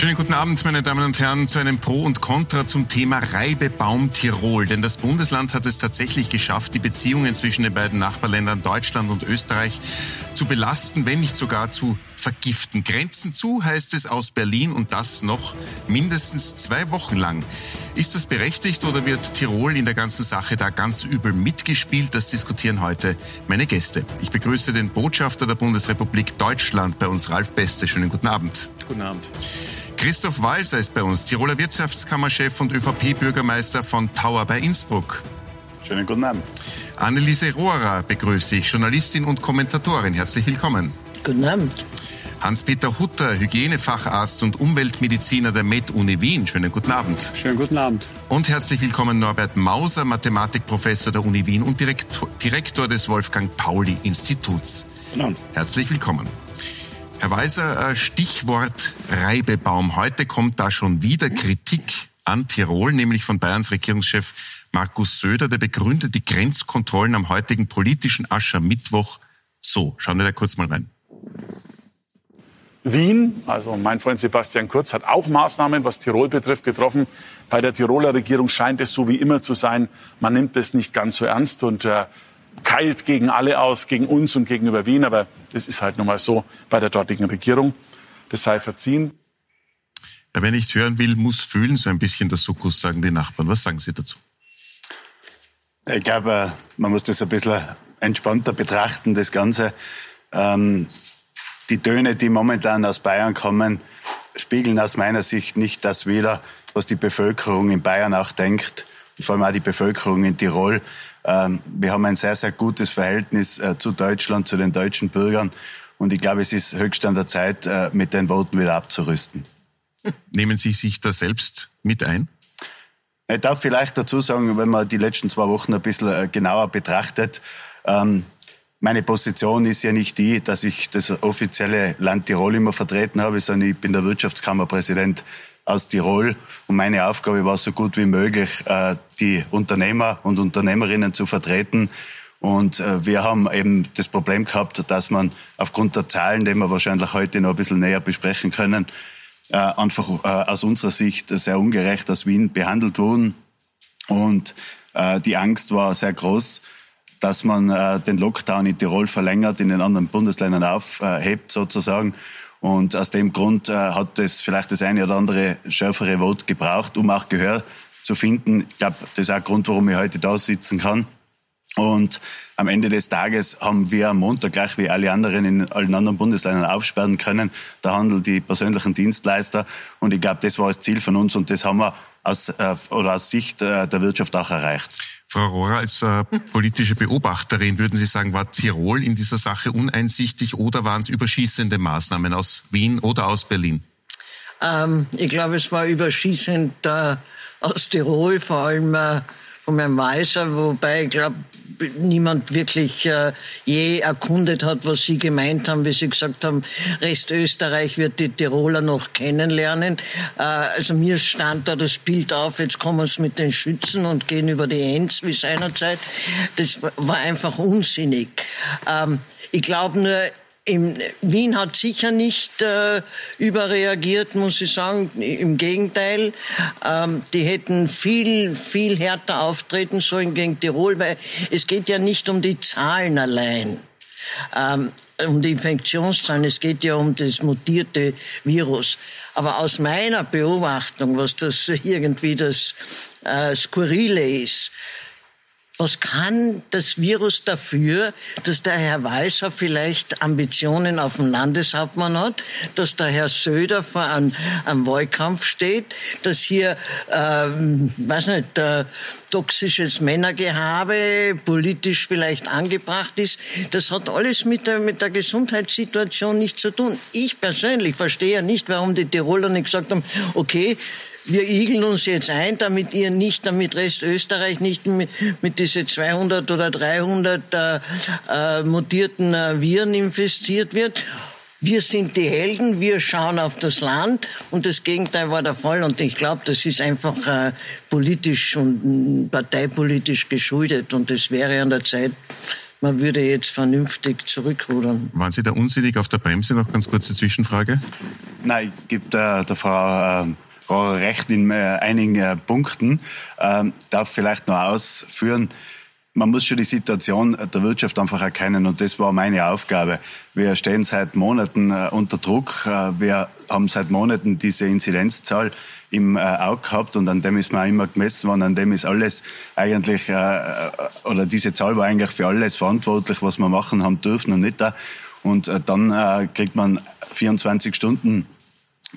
Schönen guten Abend, meine Damen und Herren, zu einem Pro und Contra zum Thema Reibebaum Tirol. Denn das Bundesland hat es tatsächlich geschafft, die Beziehungen zwischen den beiden Nachbarländern Deutschland und Österreich zu belasten, wenn nicht sogar zu vergiften. Grenzen zu heißt es aus Berlin und das noch mindestens zwei Wochen lang. Ist das berechtigt oder wird Tirol in der ganzen Sache da ganz übel mitgespielt? Das diskutieren heute meine Gäste. Ich begrüße den Botschafter der Bundesrepublik Deutschland bei uns, Ralf Beste. Schönen guten Abend. Guten Abend. Christoph Walser ist bei uns, Tiroler Wirtschaftskammerchef und ÖVP-Bürgermeister von Tauer bei Innsbruck. Schönen guten Abend. Anneliese Rohrer begrüße ich, Journalistin und Kommentatorin. Herzlich willkommen. Guten Abend. Hans-Peter Hutter, Hygienefacharzt und Umweltmediziner der Med-Uni Wien. Schönen guten Abend. Schönen guten Abend. Und herzlich willkommen Norbert Mauser, Mathematikprofessor der Uni Wien und Direktor, Direktor des Wolfgang Pauli Instituts. Guten Abend. Herzlich willkommen. Herr Walser, äh, Stichwort Reibebaum. Heute kommt da schon wieder Kritik an Tirol, nämlich von Bayerns Regierungschef Markus Söder. Der begründet die Grenzkontrollen am heutigen politischen Aschermittwoch so. Schauen wir da kurz mal rein. Wien, also mein Freund Sebastian Kurz, hat auch Maßnahmen, was Tirol betrifft, getroffen. Bei der Tiroler Regierung scheint es so wie immer zu sein, man nimmt es nicht ganz so ernst und äh, keilt gegen alle aus, gegen uns und gegenüber Wien. Aber das ist halt nun mal so bei der dortigen Regierung. Das sei verziehen. Ja, wer nicht hören will, muss fühlen, so ein bisschen der Sukkus, sagen die Nachbarn. Was sagen Sie dazu? Ich glaube, äh, man muss das ein bisschen entspannter betrachten, das Ganze. Ähm, die Töne, die momentan aus Bayern kommen, spiegeln aus meiner Sicht nicht das wider, was die Bevölkerung in Bayern auch denkt, vor allem auch die Bevölkerung in Tirol. Ähm, wir haben ein sehr, sehr gutes Verhältnis äh, zu Deutschland, zu den deutschen Bürgern. Und ich glaube, es ist höchst an der Zeit, äh, mit den Worten wieder abzurüsten. Nehmen Sie sich da selbst mit ein? Ich darf vielleicht dazu sagen, wenn man die letzten zwei Wochen ein bisschen äh, genauer betrachtet, ähm, meine Position ist ja nicht die, dass ich das offizielle Land Tirol immer vertreten habe, sondern ich bin der Wirtschaftskammerpräsident aus Tirol. Und meine Aufgabe war so gut wie möglich, äh, die Unternehmer und Unternehmerinnen zu vertreten. Und äh, wir haben eben das Problem gehabt, dass man aufgrund der Zahlen, die wir wahrscheinlich heute noch ein bisschen näher besprechen können, äh, einfach aus unserer Sicht sehr ungerecht aus Wien behandelt wurden. Und die Angst war sehr groß, dass man den Lockdown in Tirol verlängert, in den anderen Bundesländern aufhebt sozusagen. Und aus dem Grund äh, hat es vielleicht das eine oder andere schärfere Vote gebraucht, um auch Gehör zu finden. Ich glaube, das ist auch ein Grund, warum ich heute da sitzen kann. Und am Ende des Tages haben wir am Montag, gleich wie alle anderen in allen anderen Bundesländern, aufsperren können. Der Handel, die persönlichen Dienstleister. Und ich glaube, das war das Ziel von uns und das haben wir aus, äh, oder aus Sicht äh, der Wirtschaft auch erreicht. Frau Rohrer, als äh, politische Beobachterin, würden Sie sagen, war Tirol in dieser Sache uneinsichtig oder waren es überschießende Maßnahmen aus Wien oder aus Berlin? Ähm, ich glaube, es war überschießend äh, aus Tirol, vor allem äh, von Herrn Weiser, wobei ich glaube, niemand wirklich äh, je erkundet hat, was Sie gemeint haben, wie Sie gesagt haben, Rest Österreich wird die Tiroler noch kennenlernen. Äh, also mir stand da das Bild auf, jetzt kommen es mit den Schützen und gehen über die Enz wie seinerzeit. Das war einfach unsinnig. Ähm, ich glaube nur, im, Wien hat sicher nicht äh, überreagiert, muss ich sagen. Im Gegenteil, ähm, die hätten viel, viel härter auftreten sollen gegen Tirol, weil es geht ja nicht um die Zahlen allein. Ähm, um die Infektionszahlen, es geht ja um das mutierte Virus. Aber aus meiner Beobachtung, was das irgendwie das äh, Skurrile ist, was kann das Virus dafür, dass der Herr Weißer vielleicht Ambitionen auf dem Landeshauptmann hat, dass der Herr Söder vor einem, einem Wahlkampf steht, dass hier, ähm, weiß nicht, äh, toxisches Männergehabe politisch vielleicht angebracht ist. Das hat alles mit der, mit der Gesundheitssituation nichts zu tun. Ich persönlich verstehe ja nicht, warum die Tiroler nicht gesagt haben, okay, wir igeln uns jetzt ein, damit ihr nicht, damit Rest Österreich nicht mit, mit diese 200 oder 300 äh, äh, mutierten äh, Viren infiziert wird. Wir sind die Helden, wir schauen auf das Land und das Gegenteil war der Fall. Und ich glaube, das ist einfach äh, politisch und parteipolitisch geschuldet und es wäre an der Zeit, man würde jetzt vernünftig zurückrudern. Waren Sie da unsinnig auf der Bremse? Noch ganz kurze Zwischenfrage. nein, ich gebe der, der Frau äh, recht in äh, einigen äh, Punkten. Ähm, darf vielleicht noch ausführen, man muss schon die Situation der Wirtschaft einfach erkennen und das war meine Aufgabe. Wir stehen seit Monaten äh, unter Druck. Äh, wir haben seit Monaten diese Inzidenzzahl im äh, Auge gehabt und an dem ist man immer gemessen worden, an dem ist alles eigentlich, äh, oder diese Zahl war eigentlich für alles verantwortlich, was wir machen haben dürfen und nicht da. Und äh, dann äh, kriegt man 24 Stunden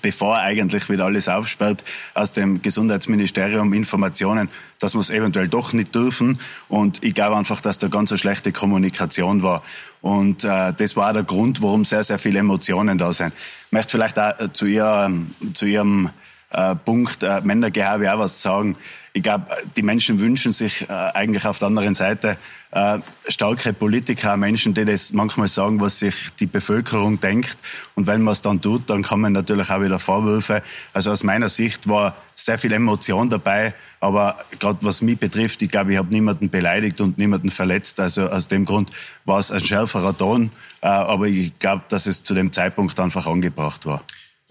bevor eigentlich wieder alles aufsperrt, aus dem Gesundheitsministerium Informationen, dass wir es eventuell doch nicht dürfen. Und ich glaube einfach, dass da ganz eine schlechte Kommunikation war. Und äh, das war der Grund, warum sehr, sehr viele Emotionen da sind. Ich möchte vielleicht auch äh, zu, ihr, zu Ihrem äh, Punkt äh, Männergehabe auch was sagen. Ich glaube, die Menschen wünschen sich äh, eigentlich auf der anderen Seite äh, starke Politiker, Menschen, die das manchmal sagen, was sich die Bevölkerung denkt. Und wenn man es dann tut, dann kann man natürlich auch wieder Vorwürfe. Also aus meiner Sicht war sehr viel Emotion dabei. Aber gerade was mich betrifft, ich glaube, ich habe niemanden beleidigt und niemanden verletzt. Also aus dem Grund war es ein schärferer Ton. Äh, aber ich glaube, dass es zu dem Zeitpunkt einfach angebracht war.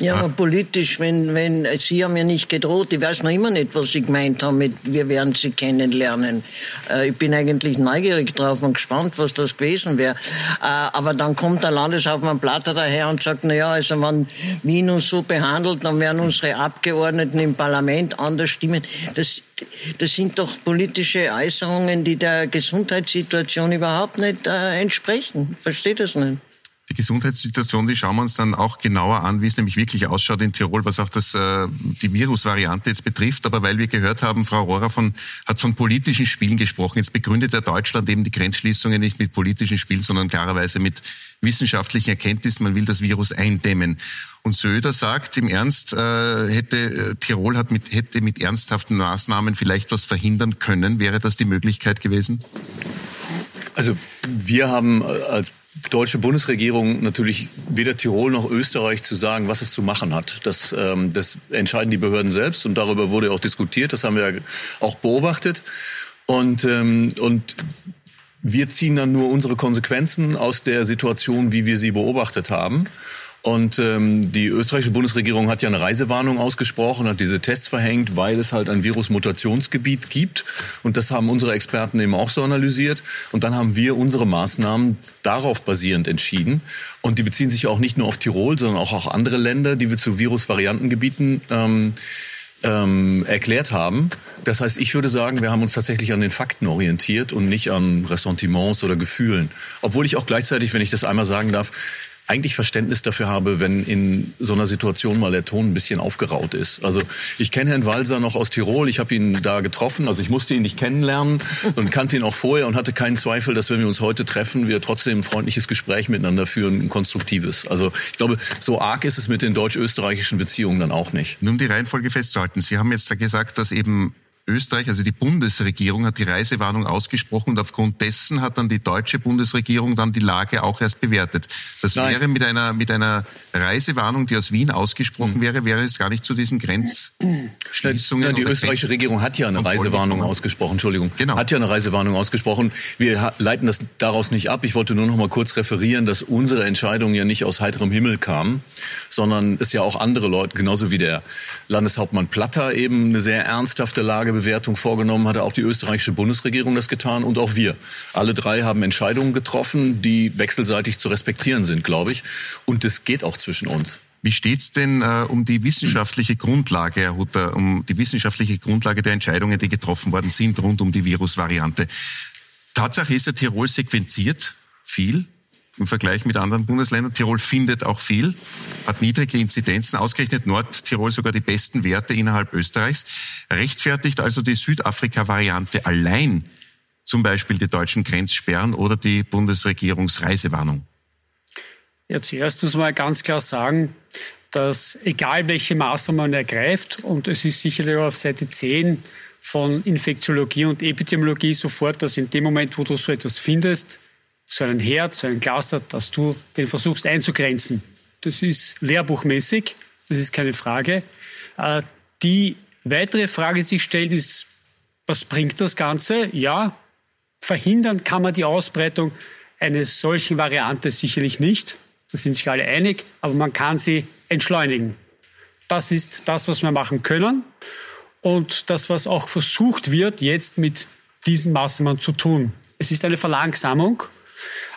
Ja, aber politisch, wenn, wenn, Sie haben ja nicht gedroht, ich weiß noch immer nicht, was Sie gemeint haben mit, wir werden Sie kennenlernen. Äh, ich bin eigentlich neugierig drauf und gespannt, was das gewesen wäre. Äh, aber dann kommt der Landeshauptmann Platter daher und sagt, na ja, also wenn Wien uns so behandelt, dann werden unsere Abgeordneten im Parlament anders stimmen. Das, das sind doch politische Äußerungen, die der Gesundheitssituation überhaupt nicht äh, entsprechen. Versteht das nicht? Die Gesundheitssituation, die schauen wir uns dann auch genauer an, wie es nämlich wirklich ausschaut in Tirol, was auch das, äh, die Virusvariante jetzt betrifft. Aber weil wir gehört haben, Frau Rohrer von, hat von politischen Spielen gesprochen. Jetzt begründet er Deutschland eben die Grenzschließungen nicht mit politischen Spielen, sondern klarerweise mit wissenschaftlichen Erkenntnissen. Man will das Virus eindämmen. Und Söder sagt im Ernst, äh, hätte äh, Tirol hat mit, hätte mit ernsthaften Maßnahmen vielleicht was verhindern können. Wäre das die Möglichkeit gewesen? Also wir haben als deutsche Bundesregierung natürlich weder Tirol noch Österreich zu sagen, was es zu machen hat. Das, ähm, das entscheiden die Behörden selbst und darüber wurde auch diskutiert. Das haben wir auch beobachtet. Und, ähm, und wir ziehen dann nur unsere Konsequenzen aus der Situation, wie wir sie beobachtet haben. Und ähm, die österreichische Bundesregierung hat ja eine Reisewarnung ausgesprochen, hat diese Tests verhängt, weil es halt ein Virusmutationsgebiet gibt. Und das haben unsere Experten eben auch so analysiert. Und dann haben wir unsere Maßnahmen darauf basierend entschieden. Und die beziehen sich auch nicht nur auf Tirol, sondern auch auf andere Länder, die wir zu Virusvariantengebieten ähm, ähm, erklärt haben. Das heißt, ich würde sagen, wir haben uns tatsächlich an den Fakten orientiert und nicht an Ressentiments oder Gefühlen. Obwohl ich auch gleichzeitig, wenn ich das einmal sagen darf, eigentlich Verständnis dafür habe, wenn in so einer Situation mal der Ton ein bisschen aufgeraut ist. Also ich kenne Herrn Walser noch aus Tirol, ich habe ihn da getroffen, also ich musste ihn nicht kennenlernen und kannte ihn auch vorher und hatte keinen Zweifel, dass wenn wir uns heute treffen, wir trotzdem ein freundliches Gespräch miteinander führen, ein konstruktives. Also ich glaube, so arg ist es mit den deutsch-österreichischen Beziehungen dann auch nicht. Nur um die Reihenfolge festzuhalten, Sie haben jetzt gesagt, dass eben Österreich, also die Bundesregierung hat die Reisewarnung ausgesprochen und aufgrund dessen hat dann die deutsche Bundesregierung dann die Lage auch erst bewertet. Das Nein. wäre mit einer, mit einer Reisewarnung, die aus Wien ausgesprochen hm. wäre, wäre es gar nicht zu diesen Grenzschließungen. Ja, die österreichische Regierung hat ja eine Reisewarnung ausgesprochen, Entschuldigung. Genau. Hat ja eine Reisewarnung ausgesprochen. Wir leiten das daraus nicht ab. Ich wollte nur noch mal kurz referieren, dass unsere Entscheidung ja nicht aus heiterem Himmel kam, sondern es ja auch andere Leute, genauso wie der Landeshauptmann Platter eben eine sehr ernsthafte Lage Lagebewertung vorgenommen, hatte auch die österreichische Bundesregierung das getan und auch wir. Alle drei haben Entscheidungen getroffen, die wechselseitig zu respektieren sind, glaube ich. Und es geht auch zwischen uns. Wie steht's denn äh, um die wissenschaftliche Grundlage, Herr Hutter, um die wissenschaftliche Grundlage der Entscheidungen, die getroffen worden sind rund um die Virusvariante? Tatsache ist ja, Tirol sequenziert viel im Vergleich mit anderen Bundesländern. Tirol findet auch viel, hat niedrige Inzidenzen, ausgerechnet Nordtirol sogar die besten Werte innerhalb Österreichs. Rechtfertigt also die Südafrika-Variante allein zum Beispiel die deutschen Grenzsperren oder die Bundesregierungsreisewarnung? Ja, zuerst muss man ganz klar sagen, dass egal welche Maßnahmen man ergreift, und es ist sicherlich auf Seite 10 von Infektiologie und Epidemiologie sofort, dass in dem Moment, wo du so etwas findest, so einen Herd, so ein Cluster, dass du den versuchst einzugrenzen. Das ist lehrbuchmäßig, das ist keine Frage. Äh, die weitere Frage, die sich stellt, ist, was bringt das Ganze? Ja, verhindern kann man die Ausbreitung einer solchen Variante sicherlich nicht. Da sind sich alle einig, aber man kann sie entschleunigen. Das ist das, was wir machen können und das, was auch versucht wird, jetzt mit diesen Maßnahmen zu tun. Es ist eine Verlangsamung,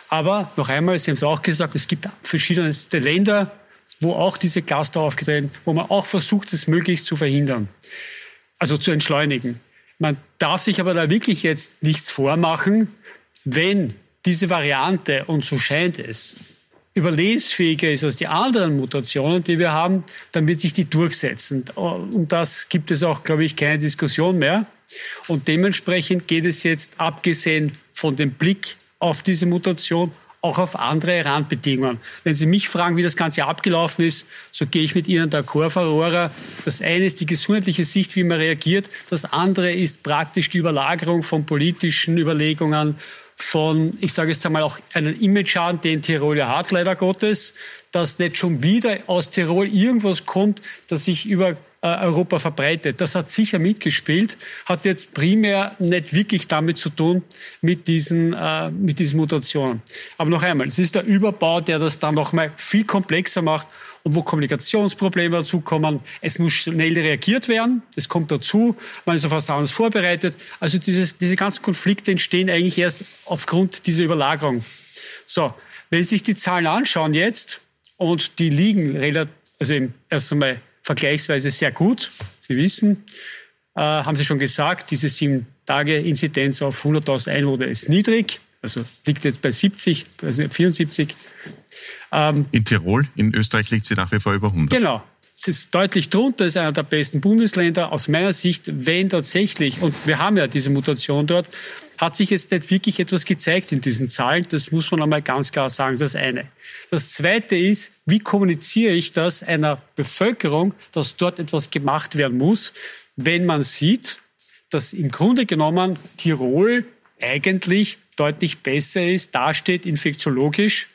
aber noch einmal, Sie haben es auch gesagt, es gibt verschiedene Länder, wo auch diese Cluster aufgetreten, wo man auch versucht, es möglichst zu verhindern, also zu entschleunigen. Man darf sich aber da wirklich jetzt nichts vormachen, wenn diese Variante, und so scheint es, überlebensfähiger ist als die anderen Mutationen, die wir haben, dann wird sich die durchsetzen. Und das gibt es auch, glaube ich, keine Diskussion mehr. Und dementsprechend geht es jetzt, abgesehen von dem Blick auf diese Mutation, auch auf andere Randbedingungen. Wenn Sie mich fragen, wie das Ganze abgelaufen ist, so gehe ich mit Ihnen d'accord, Frau Rohrer. Das eine ist die gesundheitliche Sicht, wie man reagiert. Das andere ist praktisch die Überlagerung von politischen Überlegungen von, ich sage jetzt einmal auch einen Image-Schaden, den Tirol hat, leider Gottes, dass nicht schon wieder aus Tirol irgendwas kommt, das sich über äh, Europa verbreitet. Das hat sicher mitgespielt, hat jetzt primär nicht wirklich damit zu tun mit diesen, äh, mit diesen Mutationen. Aber noch einmal, es ist der Überbau, der das dann noch mal viel komplexer macht und wo Kommunikationsprobleme dazukommen. Es muss schnell reagiert werden. Es kommt dazu. Man ist auf was vorbereitet. Also dieses, diese ganzen Konflikte entstehen eigentlich erst aufgrund dieser Überlagerung. So, wenn Sie sich die Zahlen anschauen jetzt und die liegen relativ, also erst einmal vergleichsweise sehr gut. Sie wissen, äh, haben Sie schon gesagt, diese sieben Tage Inzidenz auf 100.000 Einwohner ist niedrig. Also liegt jetzt bei 70, also 74. Ähm, in Tirol, in Österreich liegt sie nach wie vor über 100. Genau. Es ist deutlich drunter, ist einer der besten Bundesländer. Aus meiner Sicht, wenn tatsächlich, und wir haben ja diese Mutation dort, hat sich jetzt nicht wirklich etwas gezeigt in diesen Zahlen. Das muss man einmal ganz klar sagen, das eine. Das zweite ist, wie kommuniziere ich das einer Bevölkerung, dass dort etwas gemacht werden muss, wenn man sieht, dass im Grunde genommen Tirol eigentlich deutlich besser ist, dasteht infektiologisch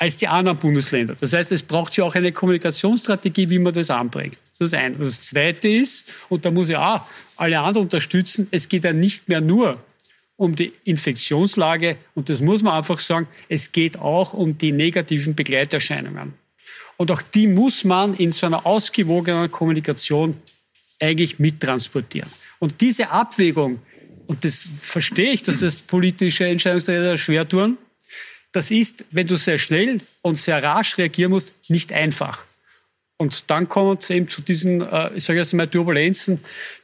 als die anderen Bundesländer. Das heißt, es braucht ja auch eine Kommunikationsstrategie, wie man das anbringt. Das ist ein. Das Zweite ist, und da muss ich auch alle anderen unterstützen, es geht ja nicht mehr nur um die Infektionslage, und das muss man einfach sagen, es geht auch um die negativen Begleiterscheinungen. Und auch die muss man in so einer ausgewogenen Kommunikation eigentlich mittransportieren. Und diese Abwägung, und das verstehe ich, dass das politische Entscheidungsträger schwer tun, das ist, wenn du sehr schnell und sehr rasch reagieren musst, nicht einfach. Und dann kommt es eben zu diesen, äh, ich sage jetzt mal, Turbulenzen,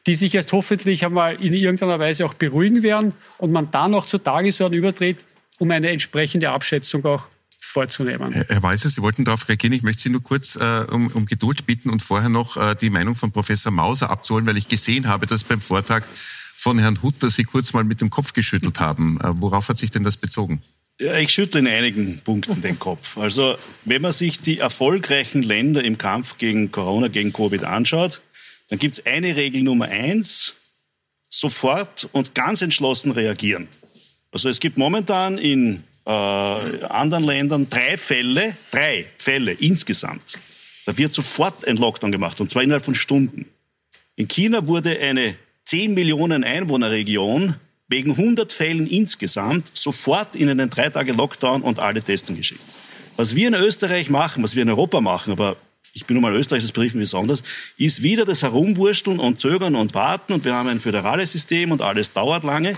die sich jetzt hoffentlich einmal in irgendeiner Weise auch beruhigen werden und man dann auch zur Tagesordnung überdreht, um eine entsprechende Abschätzung auch vorzunehmen. Herr Walser, Sie wollten darauf reagieren. Ich möchte Sie nur kurz äh, um, um, Geduld bitten und vorher noch äh, die Meinung von Professor Mauser abzuholen, weil ich gesehen habe, dass beim Vortrag von Herrn Hutter Sie kurz mal mit dem Kopf geschüttelt haben. Äh, worauf hat sich denn das bezogen? Ja, ich schüttle in einigen Punkten den Kopf. Also wenn man sich die erfolgreichen Länder im Kampf gegen Corona, gegen Covid anschaut, dann gibt es eine Regel Nummer eins, sofort und ganz entschlossen reagieren. Also es gibt momentan in äh, anderen Ländern drei Fälle, drei Fälle insgesamt. Da wird sofort ein Lockdown gemacht, und zwar innerhalb von Stunden. In China wurde eine 10 Millionen Einwohnerregion wegen 100 Fällen insgesamt sofort in einen drei Tage Lockdown und alle testen geschickt. Was wir in Österreich machen, was wir in Europa machen, aber ich bin nun mal Österreich, das berichten besonders, ist wieder das Herumwursteln und Zögern und Warten und wir haben ein föderales System und alles dauert lange.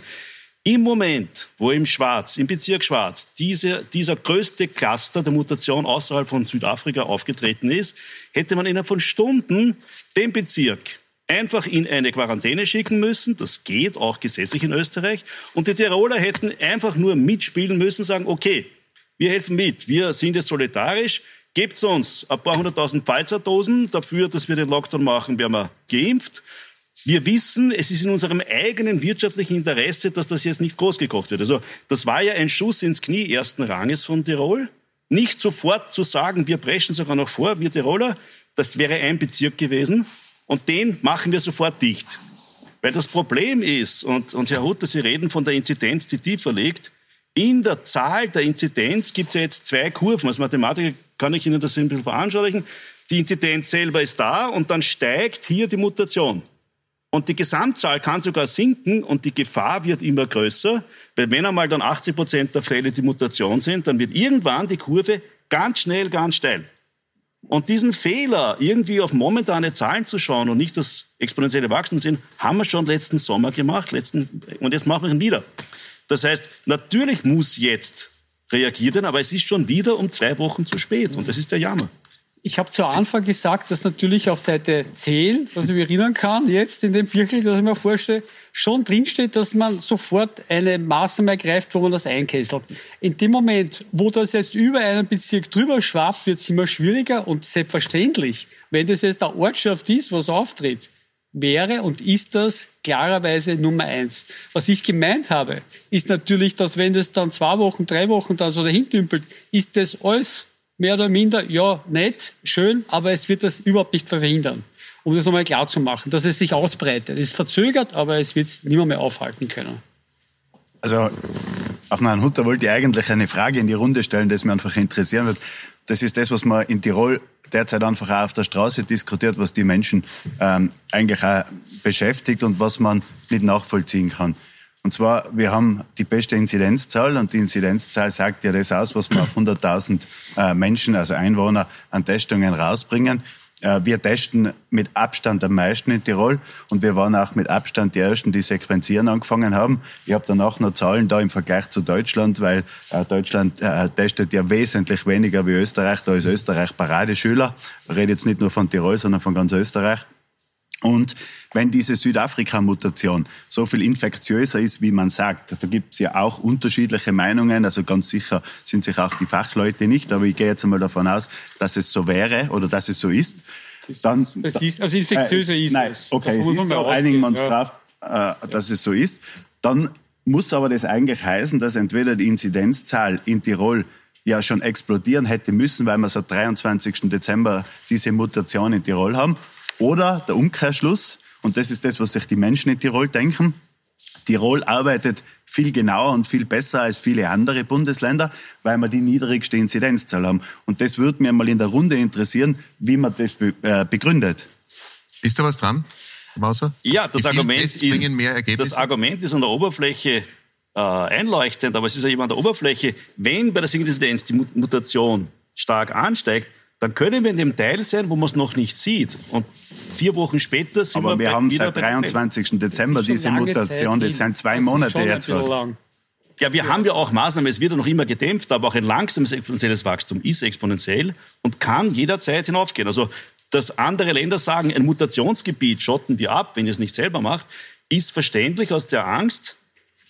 Im Moment, wo im Schwarz, im Bezirk Schwarz, diese, dieser größte Cluster der Mutation außerhalb von Südafrika aufgetreten ist, hätte man innerhalb von Stunden den Bezirk einfach in eine Quarantäne schicken müssen. Das geht auch gesetzlich in Österreich. Und die Tiroler hätten einfach nur mitspielen müssen, sagen, okay, wir helfen mit, wir sind jetzt solidarisch, gebt uns ein paar hunderttausend Pfizer-Dosen dafür, dass wir den Lockdown machen, werden wir geimpft. Wir wissen, es ist in unserem eigenen wirtschaftlichen Interesse, dass das jetzt nicht groß gekocht wird. Also das war ja ein Schuss ins Knie ersten Ranges von Tirol. Nicht sofort zu sagen, wir preschen sogar noch vor, wir Tiroler, das wäre ein Bezirk gewesen und den machen wir sofort dicht. Weil das Problem ist, und, und Herr Hutter, Sie reden von der Inzidenz, die tiefer liegt, in der Zahl der Inzidenz gibt es ja jetzt zwei Kurven. Als Mathematiker kann ich Ihnen das ein bisschen veranschaulichen. Die Inzidenz selber ist da und dann steigt hier die Mutation. Und die Gesamtzahl kann sogar sinken und die Gefahr wird immer größer, weil wenn einmal dann 80 Prozent der Fälle die Mutation sind, dann wird irgendwann die Kurve ganz schnell, ganz steil. Und diesen Fehler, irgendwie auf momentane Zahlen zu schauen und nicht das exponentielle Wachstum zu sehen, haben wir schon letzten Sommer gemacht. Letzten, und jetzt machen wir ihn wieder. Das heißt, natürlich muss jetzt reagiert werden, aber es ist schon wieder um zwei Wochen zu spät. Und das ist der Jammer. Ich habe zu Anfang gesagt, dass natürlich auf Seite 10, was ich mich erinnern kann, jetzt in dem Birkel, das ich mir vorstelle, schon drinsteht, dass man sofort eine Maßnahme ergreift, wo man das einkesselt. In dem Moment, wo das jetzt über einen Bezirk drüber schwappt, wird es immer schwieriger und selbstverständlich, wenn das jetzt eine Ortschaft ist, was auftritt, wäre und ist das klarerweise Nummer eins. Was ich gemeint habe, ist natürlich, dass wenn das dann zwei Wochen, drei Wochen dann so dahin dümpelt, ist das alles mehr oder minder, ja, nett, schön, aber es wird das überhaupt nicht verhindern. Um das nochmal klar zu machen, dass es sich ausbreitet. Es ist verzögert, aber es wird es niemand mehr aufhalten können. Also, auf Herrn Hutter wollte ich eigentlich eine Frage in die Runde stellen, das mich einfach interessieren wird. Das ist das, was man in Tirol derzeit einfach auch auf der Straße diskutiert, was die Menschen ähm, eigentlich auch beschäftigt und was man nicht nachvollziehen kann. Und zwar, wir haben die beste Inzidenzzahl und die Inzidenzzahl sagt ja das aus, was wir auf 100.000 äh, Menschen, also Einwohner, an Testungen rausbringen. Äh, wir testen mit Abstand am meisten in Tirol und wir waren auch mit Abstand die Ersten, die sequenzieren angefangen haben. Ich habe danach noch Zahlen da im Vergleich zu Deutschland, weil äh, Deutschland äh, testet ja wesentlich weniger wie Österreich. Da ist Österreich Paradeschüler. Ich rede jetzt nicht nur von Tirol, sondern von ganz Österreich. Und wenn diese Südafrika-Mutation so viel infektiöser ist, wie man sagt, da gibt es ja auch unterschiedliche Meinungen, also ganz sicher sind sich auch die Fachleute nicht, aber ich gehe jetzt einmal davon aus, dass es so wäre oder dass es so ist. Dann, es ist, also infektiöser äh, ist nein, es. Okay, es ist so, einigen wir uns ja. drauf, äh, dass es so ist. Dann muss aber das eigentlich heißen, dass entweder die Inzidenzzahl in Tirol ja schon explodieren hätte müssen, weil wir seit 23. Dezember diese Mutation in Tirol haben, oder der Umkehrschluss, und das ist das, was sich die Menschen in Tirol denken, Tirol arbeitet viel genauer und viel besser als viele andere Bundesländer, weil wir die niedrigste Inzidenzzahl haben. Und das würde mir mal in der Runde interessieren, wie man das äh, begründet. Ist da was dran, Mauser? Ja, das Argument, ist, das Argument ist an der Oberfläche äh, einleuchtend, aber es ist ja immer an der Oberfläche, wenn bei der Inzidenz die Mutation stark ansteigt, dann können wir in dem Teil sein, wo man es noch nicht sieht. Und vier Wochen später sind Aber wir, wir haben seit 23. Dezember diese Mutation. Zeit, das sind zwei das Monate jetzt. Lang. Ja, wir haben ja auch Maßnahmen, es wird ja noch immer gedämpft, aber auch ein langsames exponentielles Wachstum ist exponentiell und kann jederzeit hinaufgehen. Also, dass andere Länder sagen, ein Mutationsgebiet schotten wir ab, wenn ihr es nicht selber macht, ist verständlich aus der Angst,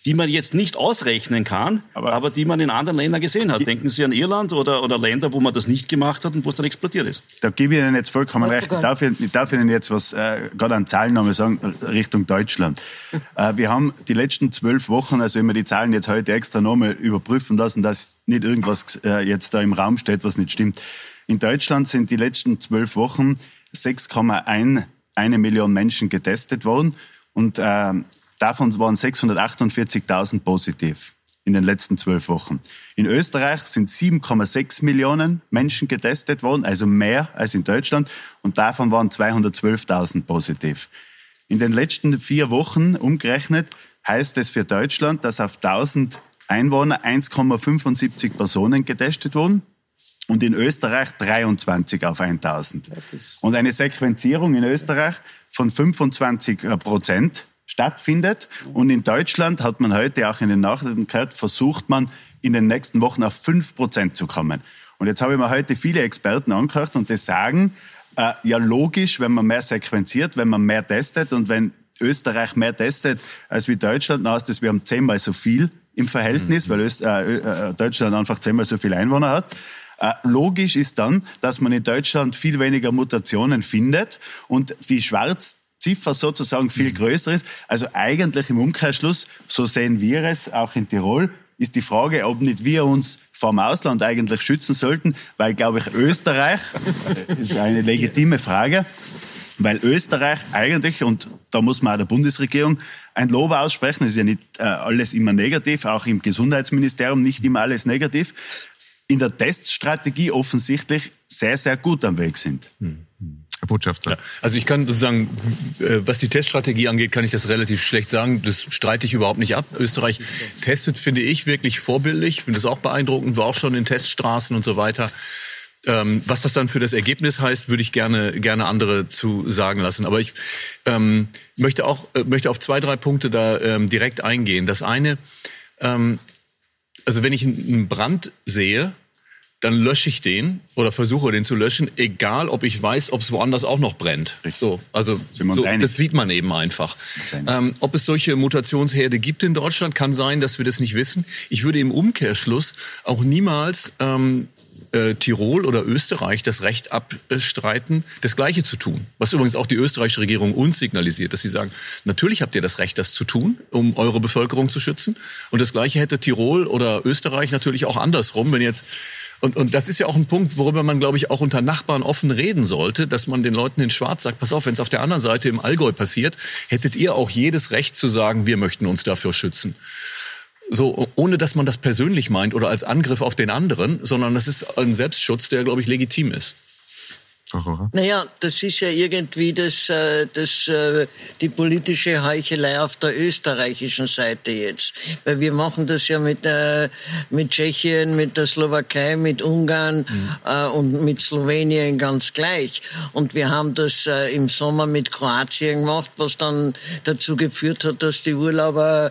die man jetzt nicht ausrechnen kann, aber, aber, die man in anderen Ländern gesehen hat. Denken Sie an Irland oder, oder Länder, wo man das nicht gemacht hat und wo es dann explodiert ist. Da gebe ich Ihnen jetzt vollkommen recht. Ich darf, ich darf Ihnen jetzt was äh, gerade an Zahlen nochmal sagen, Richtung Deutschland. äh, wir haben die letzten zwölf Wochen, also wenn wir die Zahlen jetzt heute extra nochmal überprüfen lassen, dass nicht irgendwas äh, jetzt da im Raum steht, was nicht stimmt. In Deutschland sind die letzten zwölf Wochen 6,1 eine Million Menschen getestet worden und äh, Davon waren 648.000 positiv in den letzten zwölf Wochen. In Österreich sind 7,6 Millionen Menschen getestet worden, also mehr als in Deutschland, und davon waren 212.000 positiv. In den letzten vier Wochen umgerechnet heißt es für Deutschland, dass auf 1000 Einwohner 1,75 Personen getestet wurden und in Österreich 23 auf 1000. Und eine Sequenzierung in Österreich von 25 Prozent stattfindet. Und in Deutschland hat man heute auch in den Nachrichten gehört, versucht man in den nächsten Wochen auf 5 Prozent zu kommen. Und jetzt habe ich mir heute viele Experten angehört und die sagen, äh, ja logisch, wenn man mehr sequenziert, wenn man mehr testet und wenn Österreich mehr testet als wie Deutschland, dann heißt das, wir haben zehnmal so viel im Verhältnis, mhm. weil Öst, äh, äh, Deutschland einfach zehnmal so viele Einwohner hat. Äh, logisch ist dann, dass man in Deutschland viel weniger Mutationen findet und die Schwarz Ziffer sozusagen viel größer ist. Also eigentlich im Umkehrschluss, so sehen wir es auch in Tirol, ist die Frage, ob nicht wir uns vom Ausland eigentlich schützen sollten, weil, glaube ich, Österreich, ist eine legitime Frage, weil Österreich eigentlich, und da muss man auch der Bundesregierung ein Lob aussprechen, ist ja nicht äh, alles immer negativ, auch im Gesundheitsministerium nicht immer alles negativ, in der Teststrategie offensichtlich sehr, sehr gut am Weg sind. Hm. Botschafter. Ja, also ich kann sozusagen, äh, was die Teststrategie angeht, kann ich das relativ schlecht sagen. Das streite ich überhaupt nicht ab. Österreich testet, finde ich, wirklich vorbildlich. Finde das auch beeindruckend, war auch schon in Teststraßen und so weiter. Ähm, was das dann für das Ergebnis heißt, würde ich gerne, gerne andere zu sagen lassen. Aber ich ähm, möchte auch äh, möchte auf zwei, drei Punkte da ähm, direkt eingehen. Das eine, ähm, also wenn ich einen Brand sehe, dann lösche ich den oder versuche den zu löschen, egal ob ich weiß, ob es woanders auch noch brennt. So, also so, das sieht man eben einfach. Ähm, ob es solche Mutationsherde gibt in Deutschland, kann sein, dass wir das nicht wissen. Ich würde im Umkehrschluss auch niemals ähm, äh, Tirol oder Österreich das Recht abstreiten, das Gleiche zu tun. Was übrigens auch die österreichische Regierung uns signalisiert, dass sie sagen, natürlich habt ihr das Recht, das zu tun, um eure Bevölkerung zu schützen. Und das Gleiche hätte Tirol oder Österreich natürlich auch andersrum, wenn jetzt und, und das ist ja auch ein Punkt, worüber man, glaube ich, auch unter Nachbarn offen reden sollte, dass man den Leuten in Schwarz sagt, pass auf, wenn es auf der anderen Seite im Allgäu passiert, hättet ihr auch jedes Recht zu sagen, wir möchten uns dafür schützen. So, ohne dass man das persönlich meint oder als Angriff auf den anderen, sondern das ist ein Selbstschutz, der, glaube ich, legitim ist. Naja, das ist ja irgendwie das, äh, das, äh, die politische Heuchelei auf der österreichischen Seite jetzt. Weil wir machen das ja mit, äh, mit Tschechien, mit der Slowakei, mit Ungarn mhm. und mit Slowenien ganz gleich. Und wir haben das im Sommer mit Kroatien gemacht, was dann dazu geführt hat, dass die Urlauber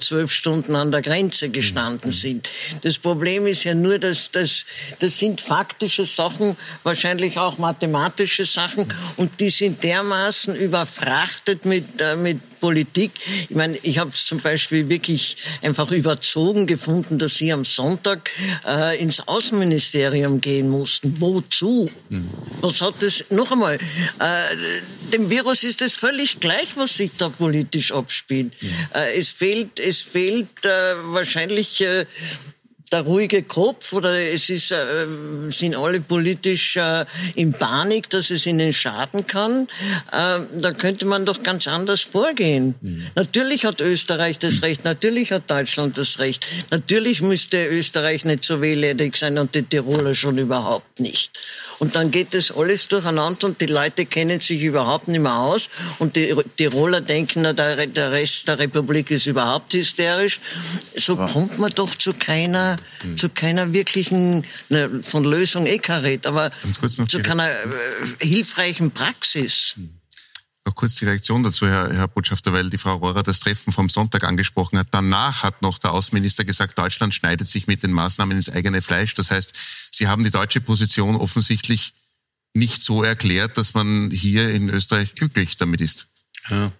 zwölf Stunden an der Grenze gestanden mhm. sind. Das Problem ist ja nur, dass das, das sind faktische Sachen, wahrscheinlich auch mal mathematische Sachen und die sind dermaßen überfrachtet mit, äh, mit Politik. Ich meine, ich habe es zum Beispiel wirklich einfach überzogen gefunden, dass Sie am Sonntag äh, ins Außenministerium gehen mussten. Wozu? Mhm. Was hat das? Noch einmal, äh, dem Virus ist es völlig gleich, was sich da politisch abspielt. Mhm. Äh, es fehlt, es fehlt äh, wahrscheinlich äh, der ruhige Kopf oder es ist, äh, sind alle politisch äh, in Panik, dass es ihnen schaden kann, äh, da könnte man doch ganz anders vorgehen. Mhm. Natürlich hat Österreich das Recht, natürlich hat Deutschland das Recht, natürlich müsste Österreich nicht so wehleidig sein und die Tiroler schon überhaupt nicht. Und dann geht das alles durcheinander und die Leute kennen sich überhaupt nicht mehr aus und die Tiroler denken, na, der, der Rest der Republik ist überhaupt hysterisch. So ja. kommt man doch zu keiner hm. zu keiner wirklichen, ne, von Lösung eh kein Red, aber zu keiner äh, hilfreichen Praxis. Hm. Noch kurz die Reaktion dazu, Herr, Herr Botschafter, weil die Frau Rohrer das Treffen vom Sonntag angesprochen hat. Danach hat noch der Außenminister gesagt, Deutschland schneidet sich mit den Maßnahmen ins eigene Fleisch. Das heißt, Sie haben die deutsche Position offensichtlich nicht so erklärt, dass man hier in Österreich glücklich damit ist. Ja.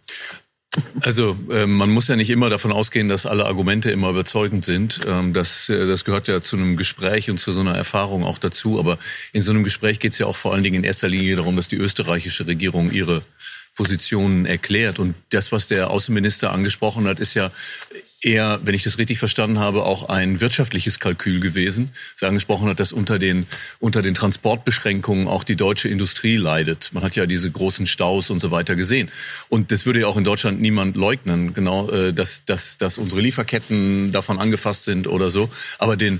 Also äh, man muss ja nicht immer davon ausgehen, dass alle Argumente immer überzeugend sind. Ähm, das, äh, das gehört ja zu einem Gespräch und zu so einer Erfahrung auch dazu. Aber in so einem Gespräch geht es ja auch vor allen Dingen in erster Linie darum, dass die österreichische Regierung ihre Positionen erklärt. Und das, was der Außenminister angesprochen hat, ist ja eher, wenn ich das richtig verstanden habe, auch ein wirtschaftliches Kalkül gewesen. Sie angesprochen hat, dass unter den, unter den Transportbeschränkungen auch die deutsche Industrie leidet. Man hat ja diese großen Staus und so weiter gesehen. Und das würde ja auch in Deutschland niemand leugnen, genau, äh, dass, dass, dass unsere Lieferketten davon angefasst sind oder so. Aber den,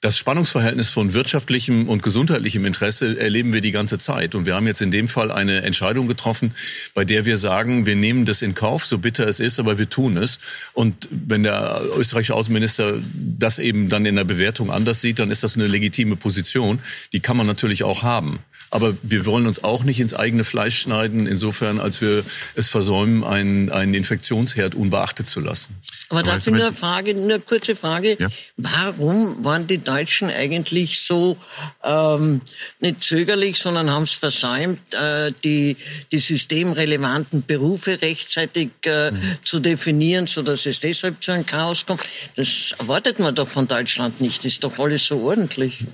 das Spannungsverhältnis von wirtschaftlichem und gesundheitlichem Interesse erleben wir die ganze Zeit. Und wir haben jetzt in dem Fall eine Entscheidung getroffen, bei der wir sagen, wir nehmen das in Kauf, so bitter es ist, aber wir tun es. Und wenn der österreichische Außenminister das eben dann in der Bewertung anders sieht, dann ist das eine legitime Position. Die kann man natürlich auch haben. Aber wir wollen uns auch nicht ins eigene Fleisch schneiden, insofern, als wir es versäumen, einen, einen Infektionsherd unbeachtet zu lassen. Aber dazu nur eine Frage, eine kurze Frage. Ja. Warum waren die Deutschen eigentlich so ähm, nicht zögerlich, sondern haben es versäumt, äh, die, die systemrelevanten Berufe rechtzeitig äh, mhm. zu definieren, sodass es deshalb zu einem Chaos kommt? Das erwartet man doch von Deutschland nicht. Das ist doch alles so ordentlich.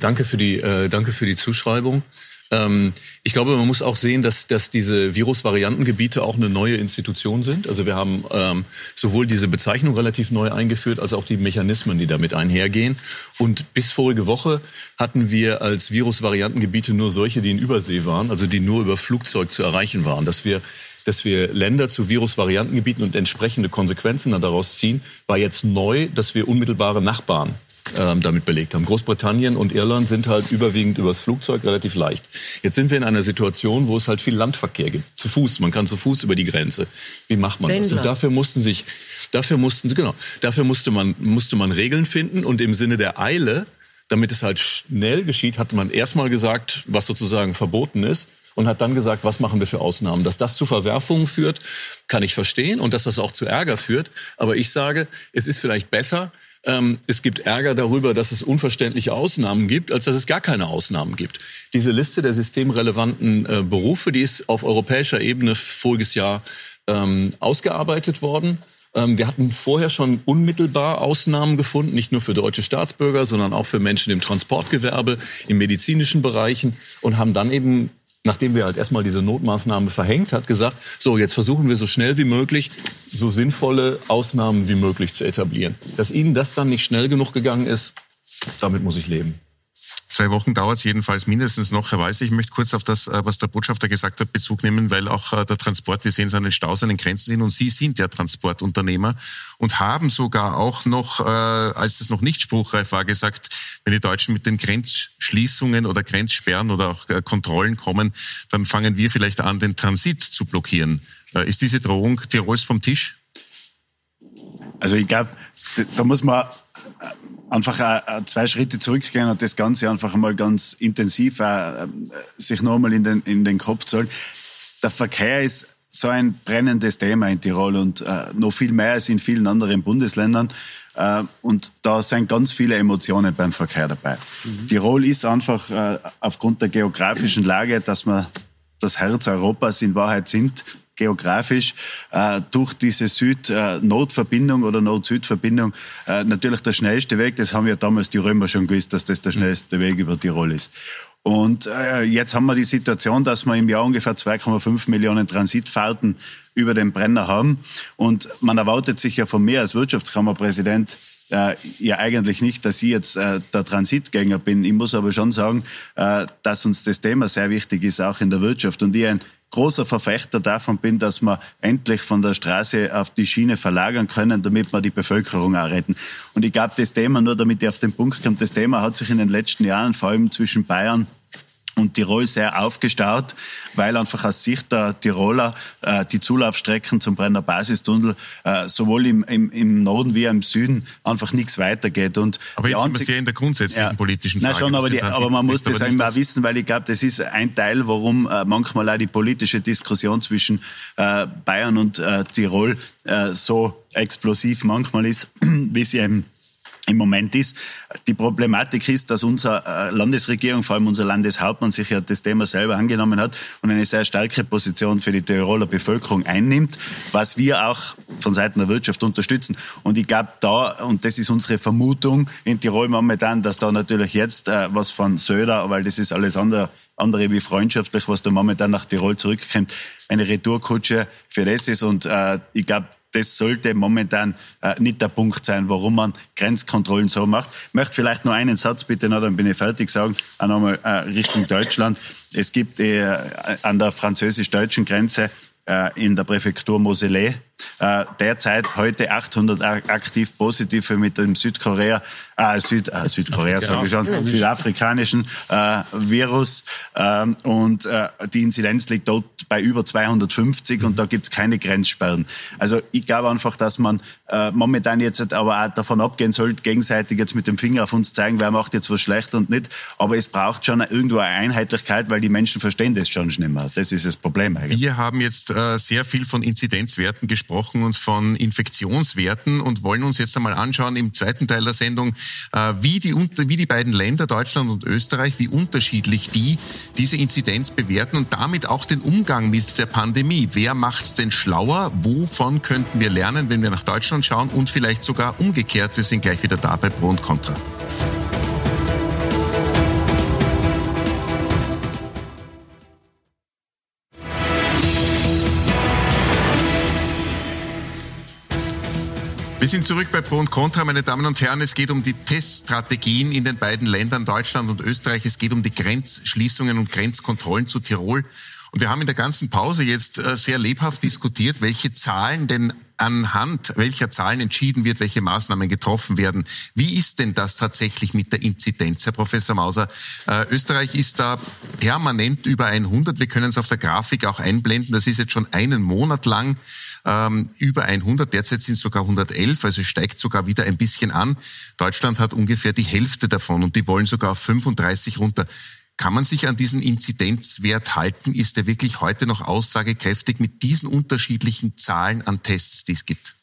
Danke für die, äh, danke für die Zuschreibung. Ähm, ich glaube, man muss auch sehen, dass, dass diese Virusvariantengebiete auch eine neue Institution sind. Also wir haben ähm, sowohl diese Bezeichnung relativ neu eingeführt, als auch die Mechanismen, die damit einhergehen. Und bis vorige Woche hatten wir als Virusvariantengebiete nur solche, die in Übersee waren, also die nur über Flugzeug zu erreichen waren. Dass wir dass wir Länder zu Virusvariantengebieten und entsprechende Konsequenzen daraus ziehen, war jetzt neu, dass wir unmittelbare Nachbarn ähm, damit belegt haben. Großbritannien und Irland sind halt überwiegend übers Flugzeug relativ leicht. Jetzt sind wir in einer Situation, wo es halt viel Landverkehr gibt. Zu Fuß. Man kann zu Fuß über die Grenze. Wie macht man Wendler. das? Und dafür mussten sich, dafür mussten sie, genau, dafür musste man, musste man Regeln finden und im Sinne der Eile, damit es halt schnell geschieht, hat man erstmal gesagt, was sozusagen verboten ist und hat dann gesagt, was machen wir für Ausnahmen. Dass das zu Verwerfungen führt, kann ich verstehen und dass das auch zu Ärger führt. Aber ich sage, es ist vielleicht besser, ähm, es gibt Ärger darüber, dass es unverständliche Ausnahmen gibt, als dass es gar keine Ausnahmen gibt. Diese Liste der systemrelevanten äh, Berufe, die ist auf europäischer Ebene voriges Jahr ähm, ausgearbeitet worden. Ähm, wir hatten vorher schon unmittelbar Ausnahmen gefunden, nicht nur für deutsche Staatsbürger, sondern auch für Menschen im Transportgewerbe, in medizinischen Bereichen und haben dann eben nachdem wir halt erstmal diese Notmaßnahme verhängt hat, gesagt, so jetzt versuchen wir so schnell wie möglich so sinnvolle Ausnahmen wie möglich zu etablieren. Dass Ihnen das dann nicht schnell genug gegangen ist, damit muss ich leben. Zwei Wochen dauert es jedenfalls mindestens noch. Herr Walser, ich möchte kurz auf das, äh, was der Botschafter gesagt hat, Bezug nehmen, weil auch äh, der Transport, wir sehen es an den Staus, an den Grenzen sind und Sie sind ja Transportunternehmer und haben sogar auch noch, äh, als es noch nicht spruchreif war, gesagt, wenn die Deutschen mit den Grenzschließungen oder Grenzsperren oder auch Kontrollen kommen, dann fangen wir vielleicht an, den Transit zu blockieren. Ist diese Drohung Tirols vom Tisch? Also ich glaube, da muss man einfach äh, zwei Schritte zurückgehen und das Ganze einfach mal ganz intensiv äh, sich nochmal in den, in den Kopf zu holen. Der Verkehr ist so ein brennendes Thema in Tirol und äh, noch viel mehr als in vielen anderen Bundesländern. Äh, und da sind ganz viele Emotionen beim Verkehr dabei. Mhm. Tirol ist einfach äh, aufgrund der geografischen Lage, dass wir das Herz Europas in Wahrheit sind, geografisch äh, durch diese Süd-Nord-Verbindung oder Nord-Süd-Verbindung äh, natürlich der schnellste Weg. Das haben ja damals die Römer schon gewusst, dass das der schnellste Weg über Tirol ist. Und äh, jetzt haben wir die Situation, dass wir im Jahr ungefähr 2,5 Millionen Transitfahrten über den Brenner haben. Und man erwartet sich ja von mir als Wirtschaftskammerpräsident äh, ja eigentlich nicht, dass ich jetzt äh, der Transitgänger bin. Ich muss aber schon sagen, äh, dass uns das Thema sehr wichtig ist, auch in der Wirtschaft. Und ich ein großer Verfechter davon bin, dass wir endlich von der Straße auf die Schiene verlagern können, damit wir die Bevölkerung auch retten. Und ich glaube, das Thema, nur damit ich auf den Punkt komme, das Thema hat sich in den letzten Jahren vor allem zwischen Bayern und Tirol sehr aufgestaut, weil einfach aus Sicht der Tiroler äh, die Zulaufstrecken zum Brenner Basistunnel äh, sowohl im, im, im Norden wie im Süden einfach nichts weitergeht. Und aber jetzt sind wir sehr in der grundsätzlichen ja, politischen Frage. Nein, schon, aber, die, aber man muss das einmal das wissen, weil ich glaube, das ist ein Teil, warum äh, manchmal auch die politische Diskussion zwischen äh, Bayern und äh, Tirol äh, so explosiv manchmal ist, wie sie eben im Moment ist. Die Problematik ist, dass unsere äh, Landesregierung, vor allem unser Landeshauptmann, sich ja das Thema selber angenommen hat und eine sehr starke Position für die Tiroler Bevölkerung einnimmt, was wir auch von Seiten der Wirtschaft unterstützen. Und ich glaube da, und das ist unsere Vermutung in Tirol momentan, dass da natürlich jetzt äh, was von Söder, weil das ist alles andere, andere wie freundschaftlich, was da momentan nach Tirol zurückkommt, eine Retourkutsche für das ist. Und äh, ich glaube, das sollte momentan äh, nicht der Punkt sein, warum man Grenzkontrollen so macht. Ich möchte vielleicht nur einen Satz bitte noch, dann bin ich fertig, sagen, auch nochmal äh, Richtung Deutschland. Es gibt äh, an der französisch-deutschen Grenze äh, in der Präfektur Moselle äh, derzeit heute 800 aktiv Positive mit dem Südkorea, äh, Süd, äh, Südkorea sage ich schon, südafrikanischen äh, Virus ähm, und äh, die Inzidenz liegt dort bei über 250 mhm. und da gibt es keine Grenzsperren. Also ich glaube einfach, dass man äh, momentan jetzt aber auch davon abgehen sollte, gegenseitig jetzt mit dem Finger auf uns zeigen, wer macht jetzt was schlecht und nicht. Aber es braucht schon irgendwo eine Einheitlichkeit, weil die Menschen verstehen das schon nicht mehr. Das ist das Problem eigentlich. Wir haben jetzt äh, sehr viel von Inzidenzwerten gesprochen und von Infektionswerten und wollen uns jetzt einmal anschauen im zweiten Teil der Sendung, äh, wie, die, wie die beiden Länder, Deutschland und Österreich, wie unterschiedlich die diese Inzidenz bewerten und damit auch den Umgang mit der Pandemie. Wer macht es denn schlauer? Wovon könnten wir lernen, wenn wir nach Deutschland schauen und vielleicht sogar umgekehrt? Wir sind gleich wieder da bei Pro und Contra. Wir sind zurück bei Pro und Contra, meine Damen und Herren. Es geht um die Teststrategien in den beiden Ländern Deutschland und Österreich. Es geht um die Grenzschließungen und Grenzkontrollen zu Tirol. Und wir haben in der ganzen Pause jetzt äh, sehr lebhaft diskutiert, welche Zahlen denn anhand welcher Zahlen entschieden wird, welche Maßnahmen getroffen werden. Wie ist denn das tatsächlich mit der Inzidenz, Herr Professor Mauser? Äh, Österreich ist da permanent über 100. Wir können es auf der Grafik auch einblenden. Das ist jetzt schon einen Monat lang ähm, über 100. Derzeit sind es sogar 111, also steigt sogar wieder ein bisschen an. Deutschland hat ungefähr die Hälfte davon und die wollen sogar auf 35 runter. Kann man sich an diesen Inzidenzwert halten? Ist er wirklich heute noch aussagekräftig mit diesen unterschiedlichen Zahlen an Tests, die es gibt?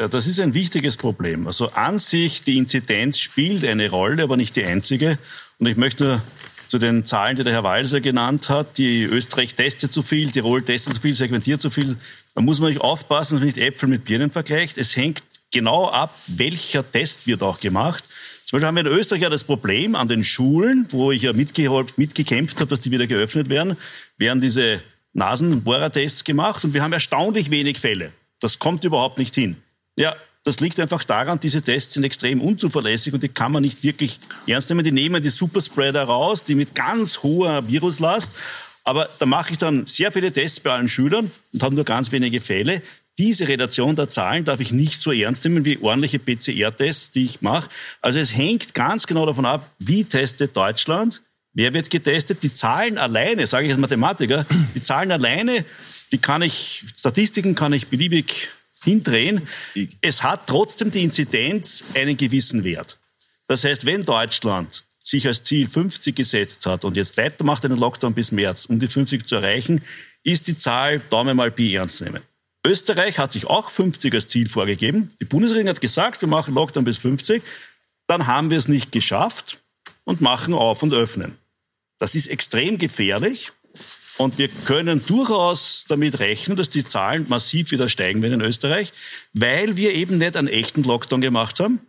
Ja, das ist ein wichtiges Problem. Also an sich, die Inzidenz spielt eine Rolle, aber nicht die einzige. Und ich möchte nur zu den Zahlen, die der Herr Walser genannt hat, die Österreich testet zu viel, Tirol testet zu viel, segmentiert zu viel. Da muss man nicht aufpassen, dass man nicht Äpfel mit Birnen vergleicht. Es hängt genau ab, welcher Test wird auch gemacht. Zum Beispiel haben wir in Österreich ja das Problem an den Schulen, wo ich ja mitgekämpft habe, dass die wieder geöffnet werden, werden diese Nasenbohrertests gemacht und wir haben erstaunlich wenig Fälle. Das kommt überhaupt nicht hin. Ja, das liegt einfach daran, diese Tests sind extrem unzuverlässig und die kann man nicht wirklich ernst nehmen. Die nehmen die Superspreader raus, die mit ganz hoher Viruslast. Aber da mache ich dann sehr viele Tests bei allen Schülern und habe nur ganz wenige Fälle. Diese Relation der Zahlen darf ich nicht so ernst nehmen wie ordentliche PCR-Tests, die ich mache. Also es hängt ganz genau davon ab, wie testet Deutschland, wer wird getestet. Die Zahlen alleine, sage ich als Mathematiker, die Zahlen alleine, die kann ich, Statistiken kann ich beliebig hindrehen. Es hat trotzdem die Inzidenz einen gewissen Wert. Das heißt, wenn Deutschland sich als Ziel 50 gesetzt hat und jetzt weitermacht einen Lockdown bis März, um die 50 zu erreichen, ist die Zahl Daumen mal Pi ernst nehmen. Österreich hat sich auch 50 als Ziel vorgegeben. Die Bundesregierung hat gesagt, wir machen Lockdown bis 50. Dann haben wir es nicht geschafft und machen auf und öffnen. Das ist extrem gefährlich. Und wir können durchaus damit rechnen, dass die Zahlen massiv wieder steigen werden in Österreich, weil wir eben nicht einen echten Lockdown gemacht haben.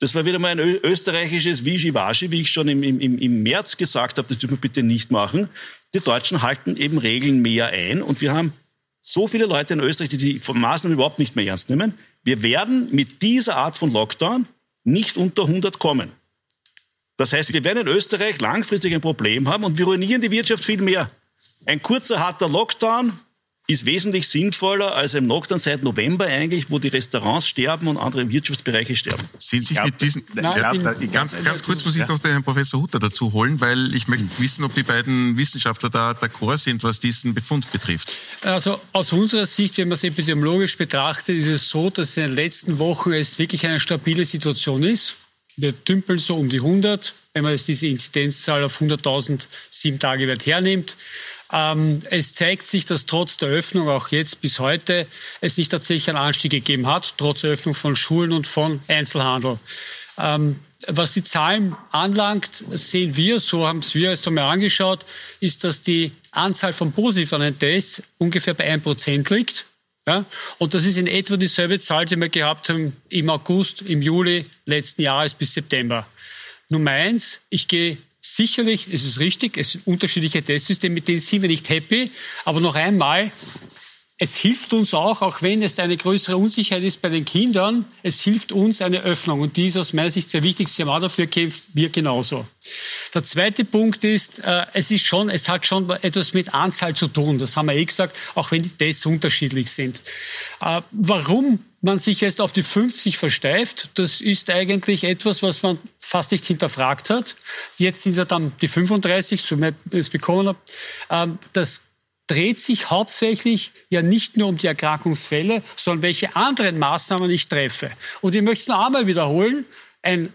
Das war wieder mal ein österreichisches Wischiwaschi, wie ich schon im, im, im März gesagt habe, das dürfen wir bitte nicht machen. Die Deutschen halten eben Regeln mehr ein und wir haben so viele Leute in Österreich, die die Maßnahmen überhaupt nicht mehr ernst nehmen. Wir werden mit dieser Art von Lockdown nicht unter 100 kommen. Das heißt, wir werden in Österreich langfristig ein Problem haben und wir ruinieren die Wirtschaft viel mehr. Ein kurzer, harter Lockdown ist wesentlich sinnvoller als im Lockdown seit November eigentlich, wo die Restaurants sterben und andere Wirtschaftsbereiche sterben. Sind Sie mit diesen... Nein, ja, ganz, ganz kurz muss ich ja. noch den Herrn Professor Hutter dazu holen, weil ich möchte wissen, ob die beiden Wissenschaftler da d'accord sind, was diesen Befund betrifft. Also aus unserer Sicht, wenn man es epidemiologisch betrachtet, ist es so, dass in den letzten Wochen es wirklich eine stabile Situation ist. Wir dümpeln so um die 100, wenn man jetzt diese Inzidenzzahl auf 100.000 sieben Tage wert hernimmt. Ähm, es zeigt sich, dass trotz der Öffnung, auch jetzt bis heute, es nicht tatsächlich einen Anstieg gegeben hat, trotz Öffnung von Schulen und von Einzelhandel. Ähm, was die Zahlen anlangt, sehen wir, so haben es wir es einmal angeschaut, ist, dass die Anzahl von positiven Tests ungefähr bei 1% liegt. Ja? Und das ist in etwa dieselbe Zahl, die wir gehabt haben im August, im Juli letzten Jahres bis September. Nummer eins, ich gehe Sicherlich ist es richtig, es sind unterschiedliche Testsysteme, mit denen sind wir nicht happy. Aber noch einmal, es hilft uns auch, auch wenn es eine größere Unsicherheit ist bei den Kindern, es hilft uns eine Öffnung. Und die ist aus meiner Sicht sehr wichtig. Sie haben auch dafür gekämpft, wir genauso. Der zweite Punkt ist, äh, es ist schon, es hat schon etwas mit Anzahl zu tun. Das haben wir eh gesagt, auch wenn die Tests unterschiedlich sind. Äh, warum man sich jetzt auf die 50 versteift, das ist eigentlich etwas, was man fast nicht hinterfragt hat. Jetzt sind es ja dann die 35, so wie ich es bekommen habe. Ähm, das dreht sich hauptsächlich ja nicht nur um die Erkrankungsfälle, sondern welche anderen Maßnahmen ich treffe. Und ich möchte es noch einmal wiederholen, ein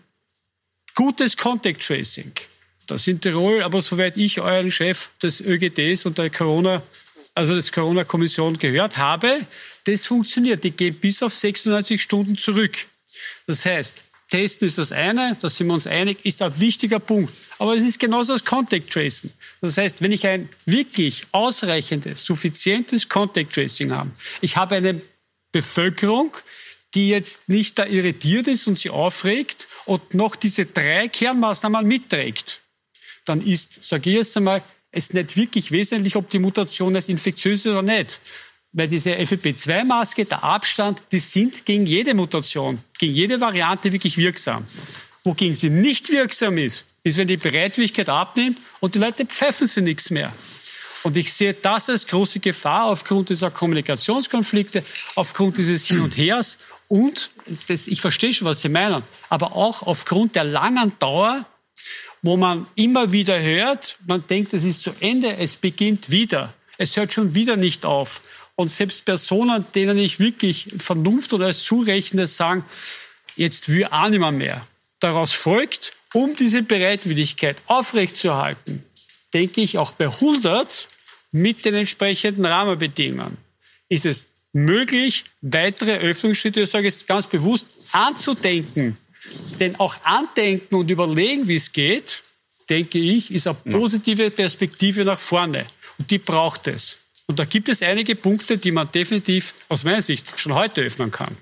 gutes Contact Tracing. Das in Tirol, aber soweit ich euren Chef des ÖGDs und der Corona, also des Corona-Kommission gehört habe, das funktioniert. Die gehen bis auf 96 Stunden zurück. Das heißt, Testen ist das eine, da sind wir uns einig, ist ein wichtiger Punkt. Aber es ist genauso das Contact Tracing. Das heißt, wenn ich ein wirklich ausreichendes, suffizientes Contact Tracing habe, ich habe eine Bevölkerung, die jetzt nicht da irritiert ist und sie aufregt und noch diese drei Kernmaßnahmen mitträgt, dann ist, sage ich jetzt einmal, es nicht wirklich wesentlich, ob die Mutation als infektiös ist oder nicht weil diese FFP2-Maske, der Abstand, die sind gegen jede Mutation, gegen jede Variante wirklich wirksam. Wogegen sie nicht wirksam ist, ist, wenn die Bereitwilligkeit abnimmt und die Leute pfeifen sie nichts mehr. Und ich sehe das als große Gefahr aufgrund dieser Kommunikationskonflikte, aufgrund dieses Hin und Hers und, das, ich verstehe schon, was Sie meinen, aber auch aufgrund der langen Dauer, wo man immer wieder hört, man denkt, es ist zu Ende, es beginnt wieder. Es hört schon wieder nicht auf. Und selbst Personen, denen ich wirklich Vernunft oder zurechne, sagen, jetzt will auch nicht mehr, mehr. Daraus folgt, um diese Bereitwilligkeit aufrechtzuerhalten, denke ich auch bei 100 mit den entsprechenden Rahmenbedingungen ist es möglich, weitere Öffnungsschritte, ich sage jetzt ganz bewusst, anzudenken. Denn auch andenken und überlegen, wie es geht, denke ich, ist eine positive Perspektive nach vorne. Und die braucht es. Und da gibt es einige Punkte, die man definitiv aus meiner Sicht schon heute öffnen kann.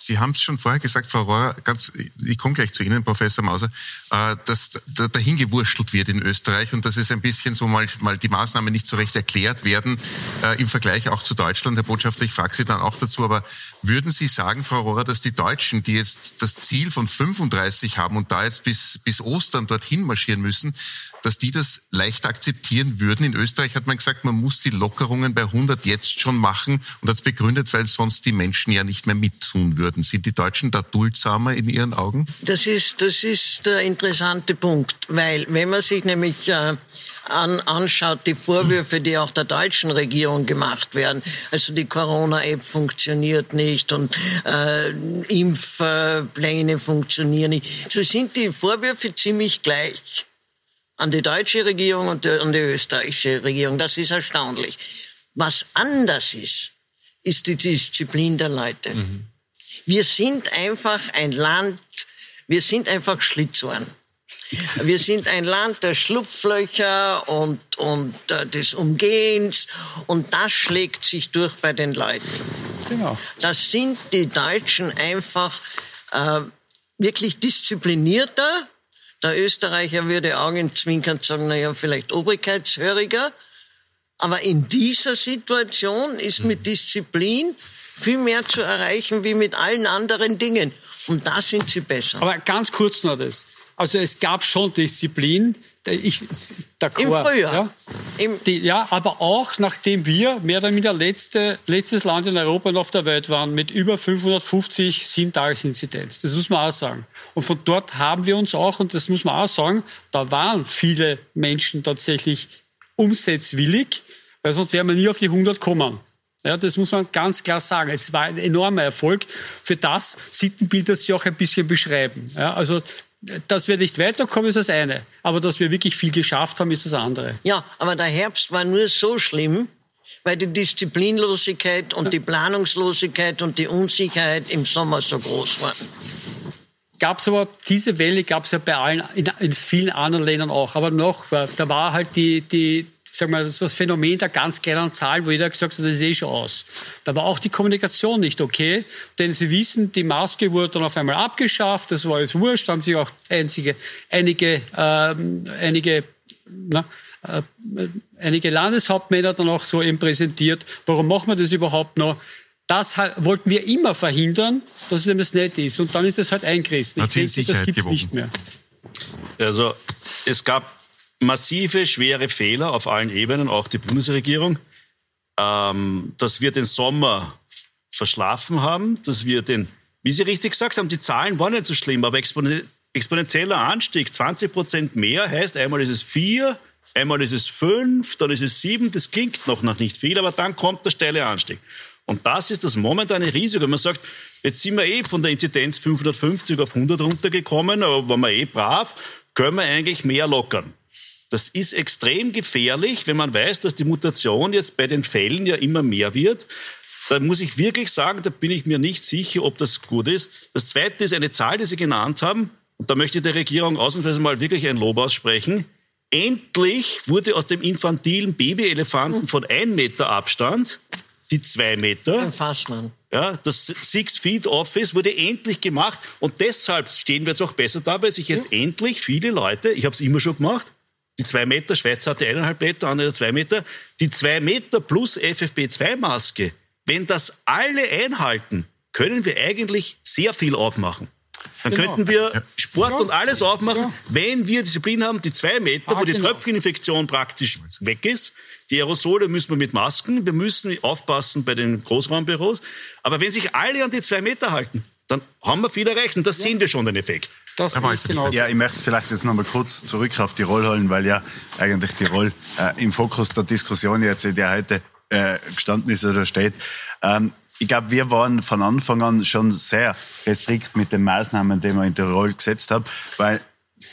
Sie haben es schon vorher gesagt, Frau Rohrer, ganz, ich komme gleich zu Ihnen, Professor Mauser, äh, dass da, dahin gewurschtelt wird in Österreich und dass es ein bisschen so mal, mal die Maßnahmen nicht so recht erklärt werden äh, im Vergleich auch zu Deutschland. Herr Botschafter, ich frage Sie dann auch dazu, aber würden Sie sagen, Frau Rohrer, dass die Deutschen, die jetzt das Ziel von 35 haben und da jetzt bis, bis Ostern dorthin marschieren müssen, dass die das leicht akzeptieren würden. In Österreich hat man gesagt, man muss die Lockerungen bei 100 jetzt schon machen und es begründet, weil sonst die Menschen ja nicht mehr mittun würden. Sind die Deutschen da duldsamer in Ihren Augen? Das ist, das ist der interessante Punkt, weil wenn man sich nämlich äh, an, anschaut, die Vorwürfe, die auch der deutschen Regierung gemacht werden, also die Corona-App funktioniert nicht und äh, Impfpläne funktionieren nicht, so sind die Vorwürfe ziemlich gleich an die deutsche Regierung und an die österreichische Regierung. Das ist erstaunlich. Was anders ist, ist die Disziplin der Leute. Mhm. Wir sind einfach ein Land, wir sind einfach Schlitzohren. Wir sind ein Land der Schlupflöcher und, und äh, des Umgehens und das schlägt sich durch bei den Leuten. Genau. Das sind die Deutschen einfach äh, wirklich disziplinierter der Österreicher würde augenzwinkernd sagen, naja, vielleicht obrigkeitshöriger. Aber in dieser Situation ist mit Disziplin viel mehr zu erreichen wie mit allen anderen Dingen. Und da sind sie besser. Aber ganz kurz noch das. Also es gab schon Disziplin, ich, Im Frühjahr. Ja, Im die, ja, aber auch nachdem wir mehr oder weniger letzte, letztes Land in Europa und auf der Welt waren mit über 550 Sieben-Tages-Inzidenz. Das muss man auch sagen. Und von dort haben wir uns auch, und das muss man auch sagen, da waren viele Menschen tatsächlich umsetzwillig, weil sonst wären wir nie auf die 100 kommen. Ja, das muss man ganz klar sagen. Es war ein enormer Erfolg für das Sittenbild, das Sie auch ein bisschen beschreiben. Ja, also dass wir nicht weiterkommen, ist das eine. Aber dass wir wirklich viel geschafft haben, ist das andere. Ja, aber der Herbst war nur so schlimm, weil die Disziplinlosigkeit und die Planungslosigkeit und die Unsicherheit im Sommer so groß waren. Gab es aber, diese Welle gab es ja bei allen, in, in, vielen anderen Ländern auch. Aber noch, da war halt die, die, sag mal, das Phänomen der ganz kleinen Zahlen, wo jeder gesagt hat, das ist eh schon aus. Da war auch die Kommunikation nicht okay, denn Sie wissen, die Maske wurde dann auf einmal abgeschafft, das war alles wurscht, haben sich auch einzige, einige, ähm, einige, na, äh, einige Landeshauptmänner dann auch so eben präsentiert. Warum machen wir das überhaupt noch? Das wollten wir immer verhindern, dass es das nicht ist. Und dann ist es halt eingerissen. Ich denke, das gibt es nicht mehr. Also es gab massive, schwere Fehler auf allen Ebenen, auch die Bundesregierung, ähm, dass wir den Sommer verschlafen haben, dass wir den, wie Sie richtig gesagt haben, die Zahlen waren nicht so schlimm, aber exponentieller Anstieg, 20 Prozent mehr heißt, einmal ist es vier, einmal ist es fünf, dann ist es sieben, das klingt noch nicht viel, aber dann kommt der steile Anstieg. Und das ist das momentane Risiko. Man sagt, jetzt sind wir eh von der Inzidenz 550 auf 100 runtergekommen, aber waren wir eh brav, können wir eigentlich mehr lockern. Das ist extrem gefährlich, wenn man weiß, dass die Mutation jetzt bei den Fällen ja immer mehr wird. Da muss ich wirklich sagen, da bin ich mir nicht sicher, ob das gut ist. Das Zweite ist eine Zahl, die Sie genannt haben. Und da möchte ich der Regierung ausnahmsweise mal wirklich ein Lob aussprechen. Endlich wurde aus dem infantilen Babyelefanten von ein Meter Abstand die zwei Meter. Fassmann. Ja, das Six Feet Office wurde endlich gemacht und deshalb stehen wir jetzt auch besser da, weil sich jetzt ja. endlich viele Leute, ich habe es immer schon gemacht, die zwei Meter, Schweiz hatte eineinhalb Meter, andere zwei Meter. Die zwei Meter plus FFP2-Maske, wenn das alle einhalten, können wir eigentlich sehr viel aufmachen. Dann genau. könnten wir Sport ja. und alles aufmachen, ja. wenn wir Disziplin haben, die zwei Meter, ah, wo die genau. Tröpfcheninfektion praktisch weg ist. Die Aerosole müssen wir mit Masken, wir müssen aufpassen bei den Großraumbüros. Aber wenn sich alle an die zwei Meter halten, dann haben wir viel erreicht und das ja. sehen wir schon den Effekt. Das ist genau ja, ich möchte vielleicht jetzt noch mal kurz zurück auf Tirol holen, weil ja eigentlich Tirol äh, im Fokus der Diskussion jetzt, der heute äh, gestanden ist oder steht. Ähm, ich glaube, wir waren von Anfang an schon sehr restrikt mit den Maßnahmen, die wir in Tirol gesetzt haben, weil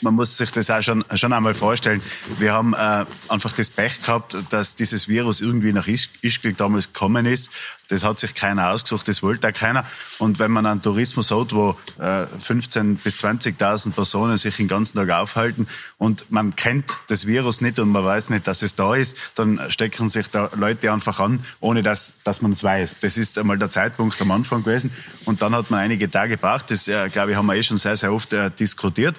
man muss sich das auch schon, schon einmal vorstellen. Wir haben äh, einfach das Pech gehabt, dass dieses Virus irgendwie nach Ischgl damals gekommen ist. Das hat sich keiner ausgesucht, das wollte auch keiner. Und wenn man einen Tourismus hat, wo äh, 15.000 bis 20.000 Personen sich den ganzen Tag aufhalten und man kennt das Virus nicht und man weiß nicht, dass es da ist, dann stecken sich da Leute einfach an, ohne dass, dass man es weiß. Das ist einmal der Zeitpunkt am Anfang gewesen. Und dann hat man einige Tage gebraucht. Das, äh, glaube ich, haben wir eh schon sehr, sehr oft äh, diskutiert.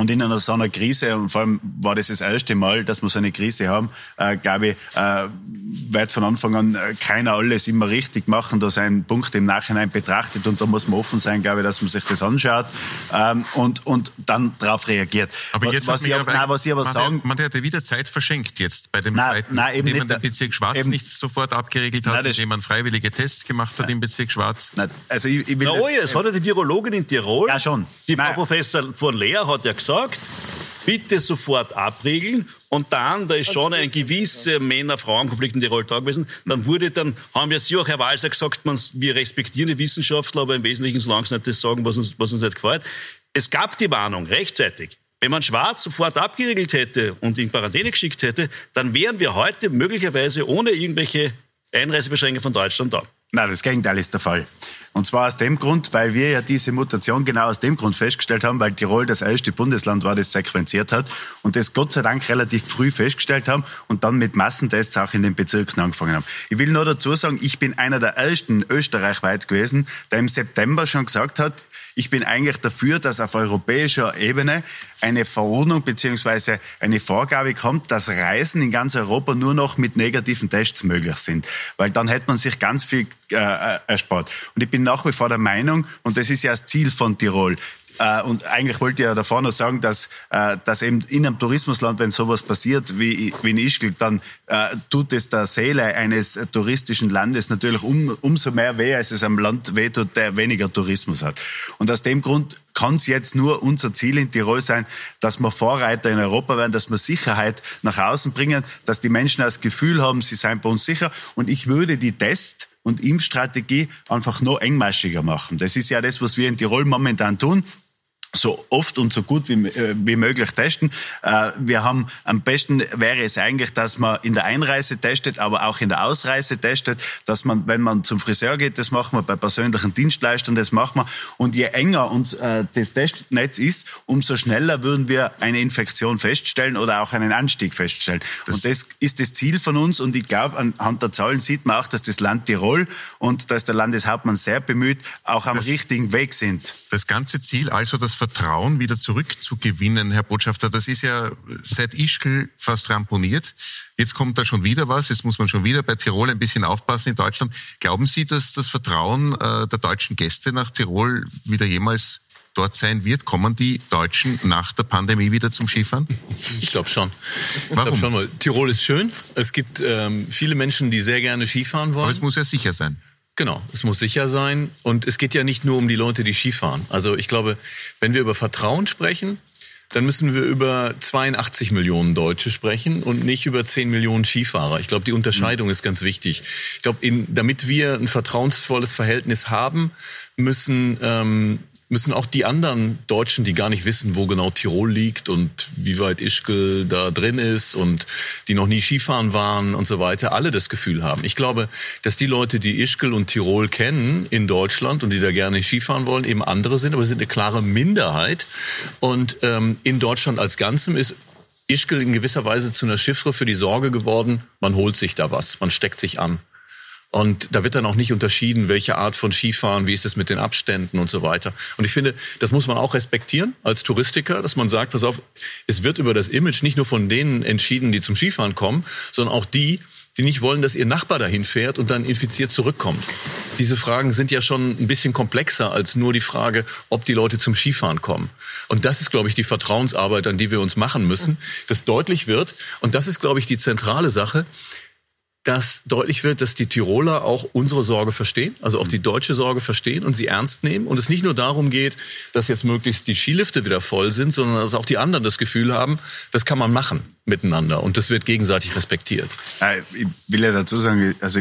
Und in einer so einer Krise, und vor allem war das das erste Mal, dass wir so eine Krise haben, äh, glaube ich, äh, wird von Anfang an äh, keiner alles immer richtig machen, da seinen Punkt im Nachhinein betrachtet und da muss man offen sein, glaube ich, dass man sich das anschaut ähm, und, und dann darauf reagiert. Aber jetzt was, ich aber, nein, was ich aber man sagen... Hat, man hat ja wieder Zeit verschenkt jetzt bei dem nein, zweiten, nein, eben indem man den Bezirk Schwarz eben, nicht sofort abgeregelt hat, nein, indem man freiwillige Tests gemacht hat nein, im Bezirk Schwarz. Nein, also ich, ich will Na, das, oh, es hat ja die Virologin in Tirol, ja, schon. die Frau Professor von Leer hat ja gesagt, gesagt, bitte sofort abriegeln. Und dann, da ist schon ein gewisser Männer-Frauen-Konflikt in Tirol da gewesen. Dann wurde dann, haben wir Sie auch, Herr Walser, gesagt, man, wir respektieren die Wissenschaftler, aber im Wesentlichen, solange sie nicht das sagen, was uns, was uns nicht gefällt. Es gab die Warnung, rechtzeitig. Wenn man Schwarz sofort abgeriegelt hätte und in Quarantäne geschickt hätte, dann wären wir heute möglicherweise ohne irgendwelche Einreisebeschränkungen von Deutschland da. Nein, das Gegenteil ist der Fall. Und zwar aus dem Grund, weil wir ja diese Mutation genau aus dem Grund festgestellt haben, weil Tirol das erste Bundesland war, das sequenziert hat und das Gott sei Dank relativ früh festgestellt haben und dann mit Massentests auch in den Bezirken angefangen haben. Ich will nur dazu sagen, ich bin einer der ersten österreichweit gewesen, der im September schon gesagt hat, ich bin eigentlich dafür, dass auf europäischer Ebene eine Verordnung bzw. eine Vorgabe kommt, dass Reisen in ganz Europa nur noch mit negativen Tests möglich sind. Weil dann hätte man sich ganz viel äh, äh erspart. Und ich bin nach wie vor der Meinung, und das ist ja das Ziel von Tirol, äh, und eigentlich wollte ich ja davor noch sagen, dass, äh, dass eben in einem Tourismusland, wenn sowas passiert wie, wie in Ischgl, dann äh, tut es der Seele eines touristischen Landes natürlich um, umso mehr weh, als es einem Land wehtut, der weniger Tourismus hat. Und aus dem Grund kann es jetzt nur unser Ziel in Tirol sein, dass wir Vorreiter in Europa werden, dass wir Sicherheit nach außen bringen, dass die Menschen das Gefühl haben, sie seien bei uns sicher. Und ich würde die Test und Impfstrategie einfach noch engmaschiger machen. Das ist ja das, was wir in Tirol momentan tun so oft und so gut wie, äh, wie möglich testen. Äh, wir haben am besten wäre es eigentlich, dass man in der Einreise testet, aber auch in der Ausreise testet, dass man, wenn man zum Friseur geht, das machen wir bei persönlichen Dienstleistern, das machen wir. Und je enger uns äh, das Testnetz ist, umso schneller würden wir eine Infektion feststellen oder auch einen Anstieg feststellen. Das und das ist das Ziel von uns. Und ich glaube, anhand der Zahlen sieht man auch, dass das Land Tirol und da ist der Landeshauptmann sehr bemüht, auch am das, richtigen Weg sind. Das ganze Ziel, also das Vertrauen wieder zurückzugewinnen, Herr Botschafter, das ist ja seit Ischgl fast ramponiert. Jetzt kommt da schon wieder was. Jetzt muss man schon wieder bei Tirol ein bisschen aufpassen in Deutschland. Glauben Sie, dass das Vertrauen äh, der deutschen Gäste nach Tirol wieder jemals dort sein wird? Kommen die Deutschen nach der Pandemie wieder zum Skifahren? Ich glaube schon. Ich Warum? Glaub schon Tirol ist schön. Es gibt ähm, viele Menschen, die sehr gerne Skifahren wollen. Aber es muss ja sicher sein. Genau, es muss sicher sein. Und es geht ja nicht nur um die Leute, die Skifahren. Also ich glaube, wenn wir über Vertrauen sprechen, dann müssen wir über 82 Millionen Deutsche sprechen und nicht über 10 Millionen Skifahrer. Ich glaube, die Unterscheidung mhm. ist ganz wichtig. Ich glaube, damit wir ein vertrauensvolles Verhältnis haben, müssen ähm, müssen auch die anderen Deutschen, die gar nicht wissen, wo genau Tirol liegt und wie weit Ischgl da drin ist und die noch nie Skifahren waren und so weiter, alle das Gefühl haben. Ich glaube, dass die Leute, die Ischgl und Tirol kennen in Deutschland und die da gerne Skifahren wollen, eben andere sind, aber sie sind eine klare Minderheit. Und ähm, in Deutschland als Ganzem ist Ischgl in gewisser Weise zu einer Chiffre für die Sorge geworden, man holt sich da was, man steckt sich an. Und da wird dann auch nicht unterschieden, welche Art von Skifahren, wie ist es mit den Abständen und so weiter. Und ich finde, das muss man auch respektieren als Touristiker, dass man sagt, pass auf, es wird über das Image nicht nur von denen entschieden, die zum Skifahren kommen, sondern auch die, die nicht wollen, dass ihr Nachbar dahin fährt und dann infiziert zurückkommt. Diese Fragen sind ja schon ein bisschen komplexer als nur die Frage, ob die Leute zum Skifahren kommen. Und das ist, glaube ich, die Vertrauensarbeit, an die wir uns machen müssen, dass deutlich wird. Und das ist, glaube ich, die zentrale Sache dass deutlich wird, dass die Tiroler auch unsere Sorge verstehen, also auch die deutsche Sorge verstehen und sie ernst nehmen. Und es nicht nur darum geht, dass jetzt möglichst die Skilifte wieder voll sind, sondern dass auch die anderen das Gefühl haben, das kann man machen miteinander und das wird gegenseitig respektiert. Ich will ja dazu sagen, also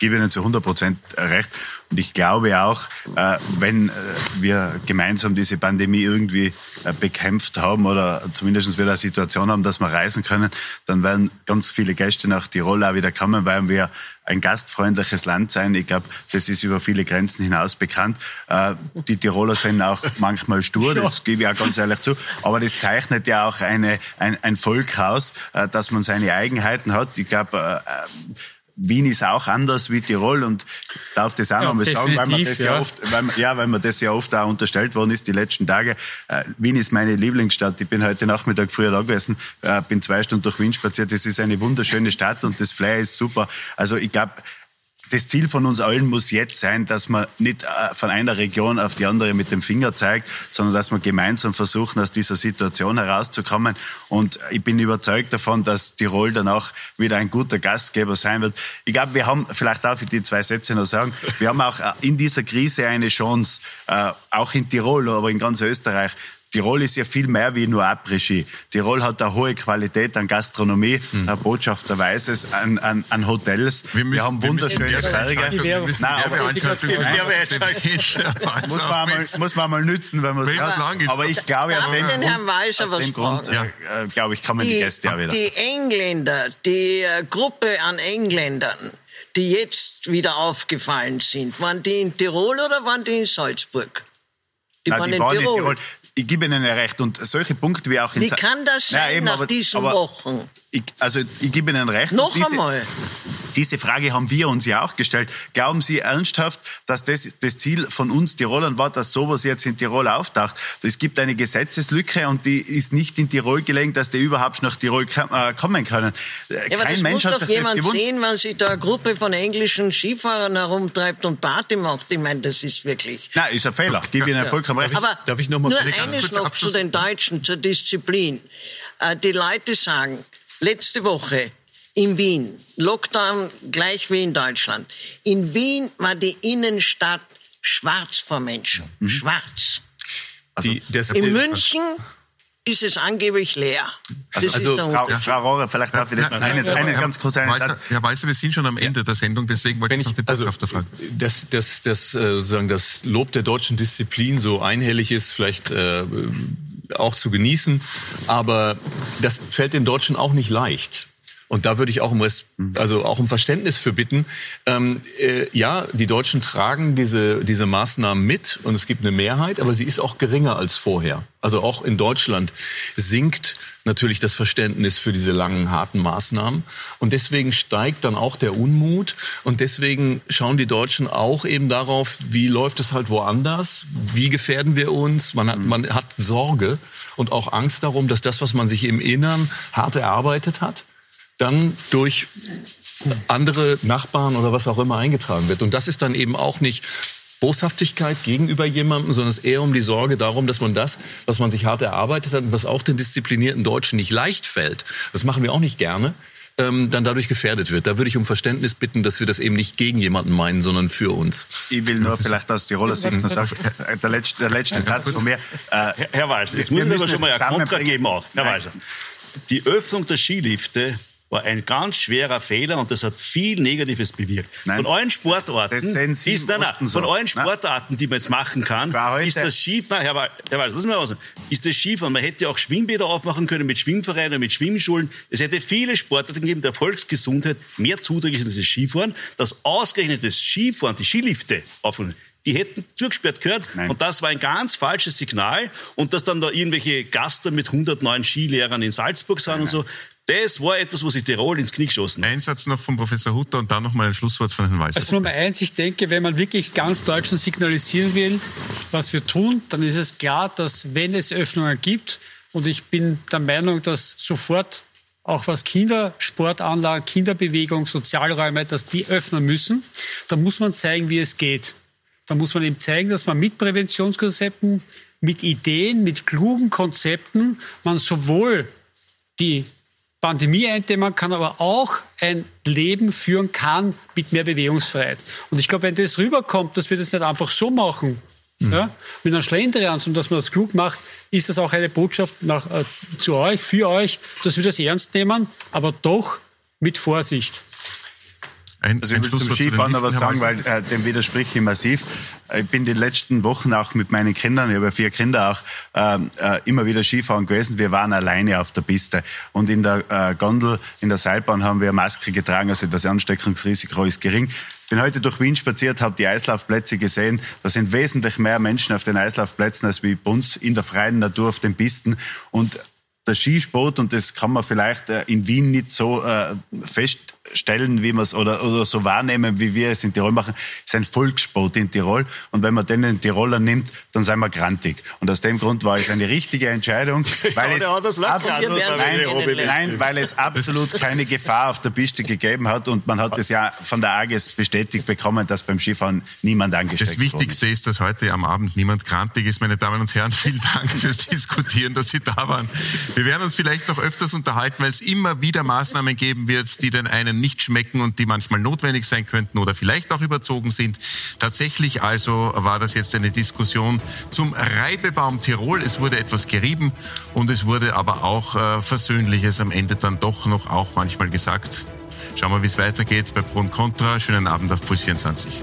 gebe Ihnen zu 100 Prozent recht. Und ich glaube auch, äh, wenn äh, wir gemeinsam diese Pandemie irgendwie äh, bekämpft haben oder zumindest wieder eine Situation haben, dass wir reisen können, dann werden ganz viele Gäste nach Tirol auch wieder kommen, weil wir ein gastfreundliches Land sein. Ich glaube, das ist über viele Grenzen hinaus bekannt. Die Tiroler sind auch manchmal stur, das gebe ich auch ganz ehrlich zu. Aber das zeichnet ja auch eine, ein, ein Volk aus, dass man seine Eigenheiten hat. Ich glaube, Wien ist auch anders wie Tirol und darf das auch ja, noch mal sagen, weil man das ja, ja oft, weil, ja, weil man das ja oft auch unterstellt worden ist die letzten Tage. Äh, Wien ist meine Lieblingsstadt. Ich bin heute Nachmittag früher da gewesen, äh, bin zwei Stunden durch Wien spaziert. Das ist eine wunderschöne Stadt und das Flair ist super. Also ich glaube, das Ziel von uns allen muss jetzt sein, dass man nicht äh, von einer Region auf die andere mit dem Finger zeigt, sondern dass wir gemeinsam versuchen, aus dieser Situation herauszukommen. Und ich bin überzeugt davon, dass Tirol dann auch wieder ein guter Gastgeber sein wird. Ich glaube, wir haben, vielleicht darf ich die zwei Sätze noch sagen, wir haben auch äh, in dieser Krise eine Chance, äh, auch in Tirol, aber in ganz Österreich, Tirol ist ja viel mehr wie nur Après-Ski. Tirol hat eine hohe Qualität an Gastronomie, mhm. Herr Botschafter weiß es, an, an, an Hotels. Wir, müssen, wir haben wunderschöne Berge. Wir müssen Nein, muss, man einmal, muss man einmal nützen, wenn man es hat. Aber ich glaube, aus dem, den Herrn Weischer aus dem Grund, ja. äh, glaube ich, kann man die, die Gäste ja wieder. Die Engländer, die äh, Gruppe an Engländern, die jetzt wieder aufgefallen sind, waren die in Tirol oder waren die in Salzburg? Die, Nein, waren, die in waren in Tirol ich gebe Ihnen recht. Und solche Punkte wie auch in Wie kann das sein Nein, nach aber, diesen aber Wochen? Ich, also ich gebe Ihnen recht. Noch diese, einmal. Diese Frage haben wir uns ja auch gestellt. Glauben Sie ernsthaft, dass das das Ziel von uns Tirolern war, dass sowas jetzt in Tirol auftaucht? Es gibt eine Gesetzeslücke und die ist nicht in Tirol gelegen, dass die überhaupt nach Tirol äh, kommen können. Ja, Kein aber das Mensch muss doch jemand sehen, wenn sich da eine Gruppe von englischen Skifahrern herumtreibt und Party macht. Ich meine, das ist wirklich... Nein, ist ein Fehler. Ich gebe Ihnen vollkommen recht. Aber darf ich noch mal nur eines noch zu den Deutschen, zur Disziplin. Äh, die Leute sagen, letzte Woche in Wien, Lockdown gleich wie in Deutschland. In Wien war die Innenstadt schwarz vor Menschen, mhm. schwarz. Also, in München ist es angeblich leer. Also, das also, ist der Unterschied. Frau, Rohrer, vielleicht darf ich das noch eine, eine ganz kurz einen Herr Weißer, wir sind schon am Ende der Sendung, deswegen wollte ich noch den also, fragen. Dass das, das, äh, sozusagen das Lob der deutschen Disziplin so einhellig ist, vielleicht äh, auch zu genießen, aber das fällt den Deutschen auch nicht leicht. Und da würde ich auch um, also auch um Verständnis für bitten. Ähm, äh, ja, die Deutschen tragen diese, diese Maßnahmen mit und es gibt eine Mehrheit, aber sie ist auch geringer als vorher. Also auch in Deutschland sinkt natürlich das Verständnis für diese langen, harten Maßnahmen. Und deswegen steigt dann auch der Unmut. Und deswegen schauen die Deutschen auch eben darauf, wie läuft es halt woanders? Wie gefährden wir uns? Man hat, man hat Sorge und auch Angst darum, dass das, was man sich im Innern hart erarbeitet hat, dann durch andere Nachbarn oder was auch immer eingetragen wird. Und das ist dann eben auch nicht Boshaftigkeit gegenüber jemandem, sondern es ist eher um die Sorge darum, dass man das, was man sich hart erarbeitet hat und was auch den disziplinierten Deutschen nicht leicht fällt, das machen wir auch nicht gerne, ähm, dann dadurch gefährdet wird. Da würde ich um Verständnis bitten, dass wir das eben nicht gegen jemanden meinen, sondern für uns. Ich will nur vielleicht aus Tiroler Sicht noch sagen, äh, der letzte, der letzte Satz von mir. Äh, Herr Walser, jetzt muss ich aber schon mal ein Kontra geben auch. Herr Walser, die Öffnung der Skilifte war ein ganz schwerer Fehler und das hat viel Negatives bewirkt. Nein, von allen Sportarten, ist, nein, nein, von allen Sportarten, die man jetzt machen kann, ist das Skifahren, Herr Wald, Herr Wald, lass mal was, ist das Skifahren, man hätte auch Schwimmbäder aufmachen können mit Schwimmvereinen, mit Schwimmschulen. Es hätte viele Sportarten gegeben, der Volksgesundheit mehr zuträglich ist als das Skifahren, dass ausgerechnet das Skifahren, die Skilifte aufnehmen die hätten zugesperrt gehört. Nein. Und das war ein ganz falsches Signal. Und dass dann da irgendwelche Gaster mit 109 Skilehrern in Salzburg sind nein, und so, das war etwas, was ich Tirol ins Knie geschossen hat. Ein Satz noch von Professor Hutter und dann noch mal ein Schlusswort von Herrn Weiß. Also Nummer eins, ich denke, wenn man wirklich ganz Deutschland signalisieren will, was wir tun, dann ist es klar, dass wenn es Öffnungen gibt, und ich bin der Meinung, dass sofort auch was Kindersportanlagen, Kinderbewegung, Sozialräume, dass die öffnen müssen. Da muss man zeigen, wie es geht. Da muss man eben zeigen, dass man mit Präventionskonzepten, mit Ideen, mit klugen Konzepten man sowohl die Pandemie eindämmen kann, aber auch ein Leben führen kann mit mehr Bewegungsfreiheit. Und ich glaube, wenn das rüberkommt, dass wir das nicht einfach so machen, mhm. ja, mit einem Schlendrian, sondern dass man das klug macht, ist das auch eine Botschaft nach, äh, zu euch, für euch, dass wir das ernst nehmen, aber doch mit Vorsicht. Ein, also ich will zum Skifahren noch was sagen, weil äh, dem widerspricht ich massiv. Ich bin die letzten Wochen auch mit meinen Kindern, ich habe vier Kinder auch, äh, äh, immer wieder Skifahren gewesen. Wir waren alleine auf der Piste. Und in der äh, Gondel, in der Seilbahn haben wir Maske getragen, also das Ansteckungsrisiko ist gering. Ich bin heute durch Wien spaziert, habe die Eislaufplätze gesehen. Da sind wesentlich mehr Menschen auf den Eislaufplätzen als wie bei uns in der freien Natur auf den Pisten. Und der Skisport, und das kann man vielleicht äh, in Wien nicht so äh, fest stellen, wie wir es oder, oder so wahrnehmen, wie wir es in Tirol machen, ist ein Volkssport in Tirol. Und wenn man den in Tiroler nimmt, dann sind wir grantig. Und aus dem Grund war es eine richtige Entscheidung, weil, es, ab, nein, nein, weil es absolut keine Gefahr auf der Piste gegeben hat. Und man hat es ja von der AGES bestätigt bekommen, dass beim Skifahren niemand angesteckt Das Wichtigste ist. ist, dass heute am Abend niemand grantig ist. Meine Damen und Herren, vielen Dank fürs Diskutieren, dass Sie da waren. Wir werden uns vielleicht noch öfters unterhalten, weil es immer wieder Maßnahmen geben wird, die den einen nicht schmecken und die manchmal notwendig sein könnten oder vielleicht auch überzogen sind. Tatsächlich also war das jetzt eine Diskussion zum Reibebaum Tirol. Es wurde etwas gerieben und es wurde aber auch äh, Versöhnliches am Ende dann doch noch auch manchmal gesagt. Schauen wir, wie es weitergeht bei Pro und Contra. Schönen Abend auf Puls 24.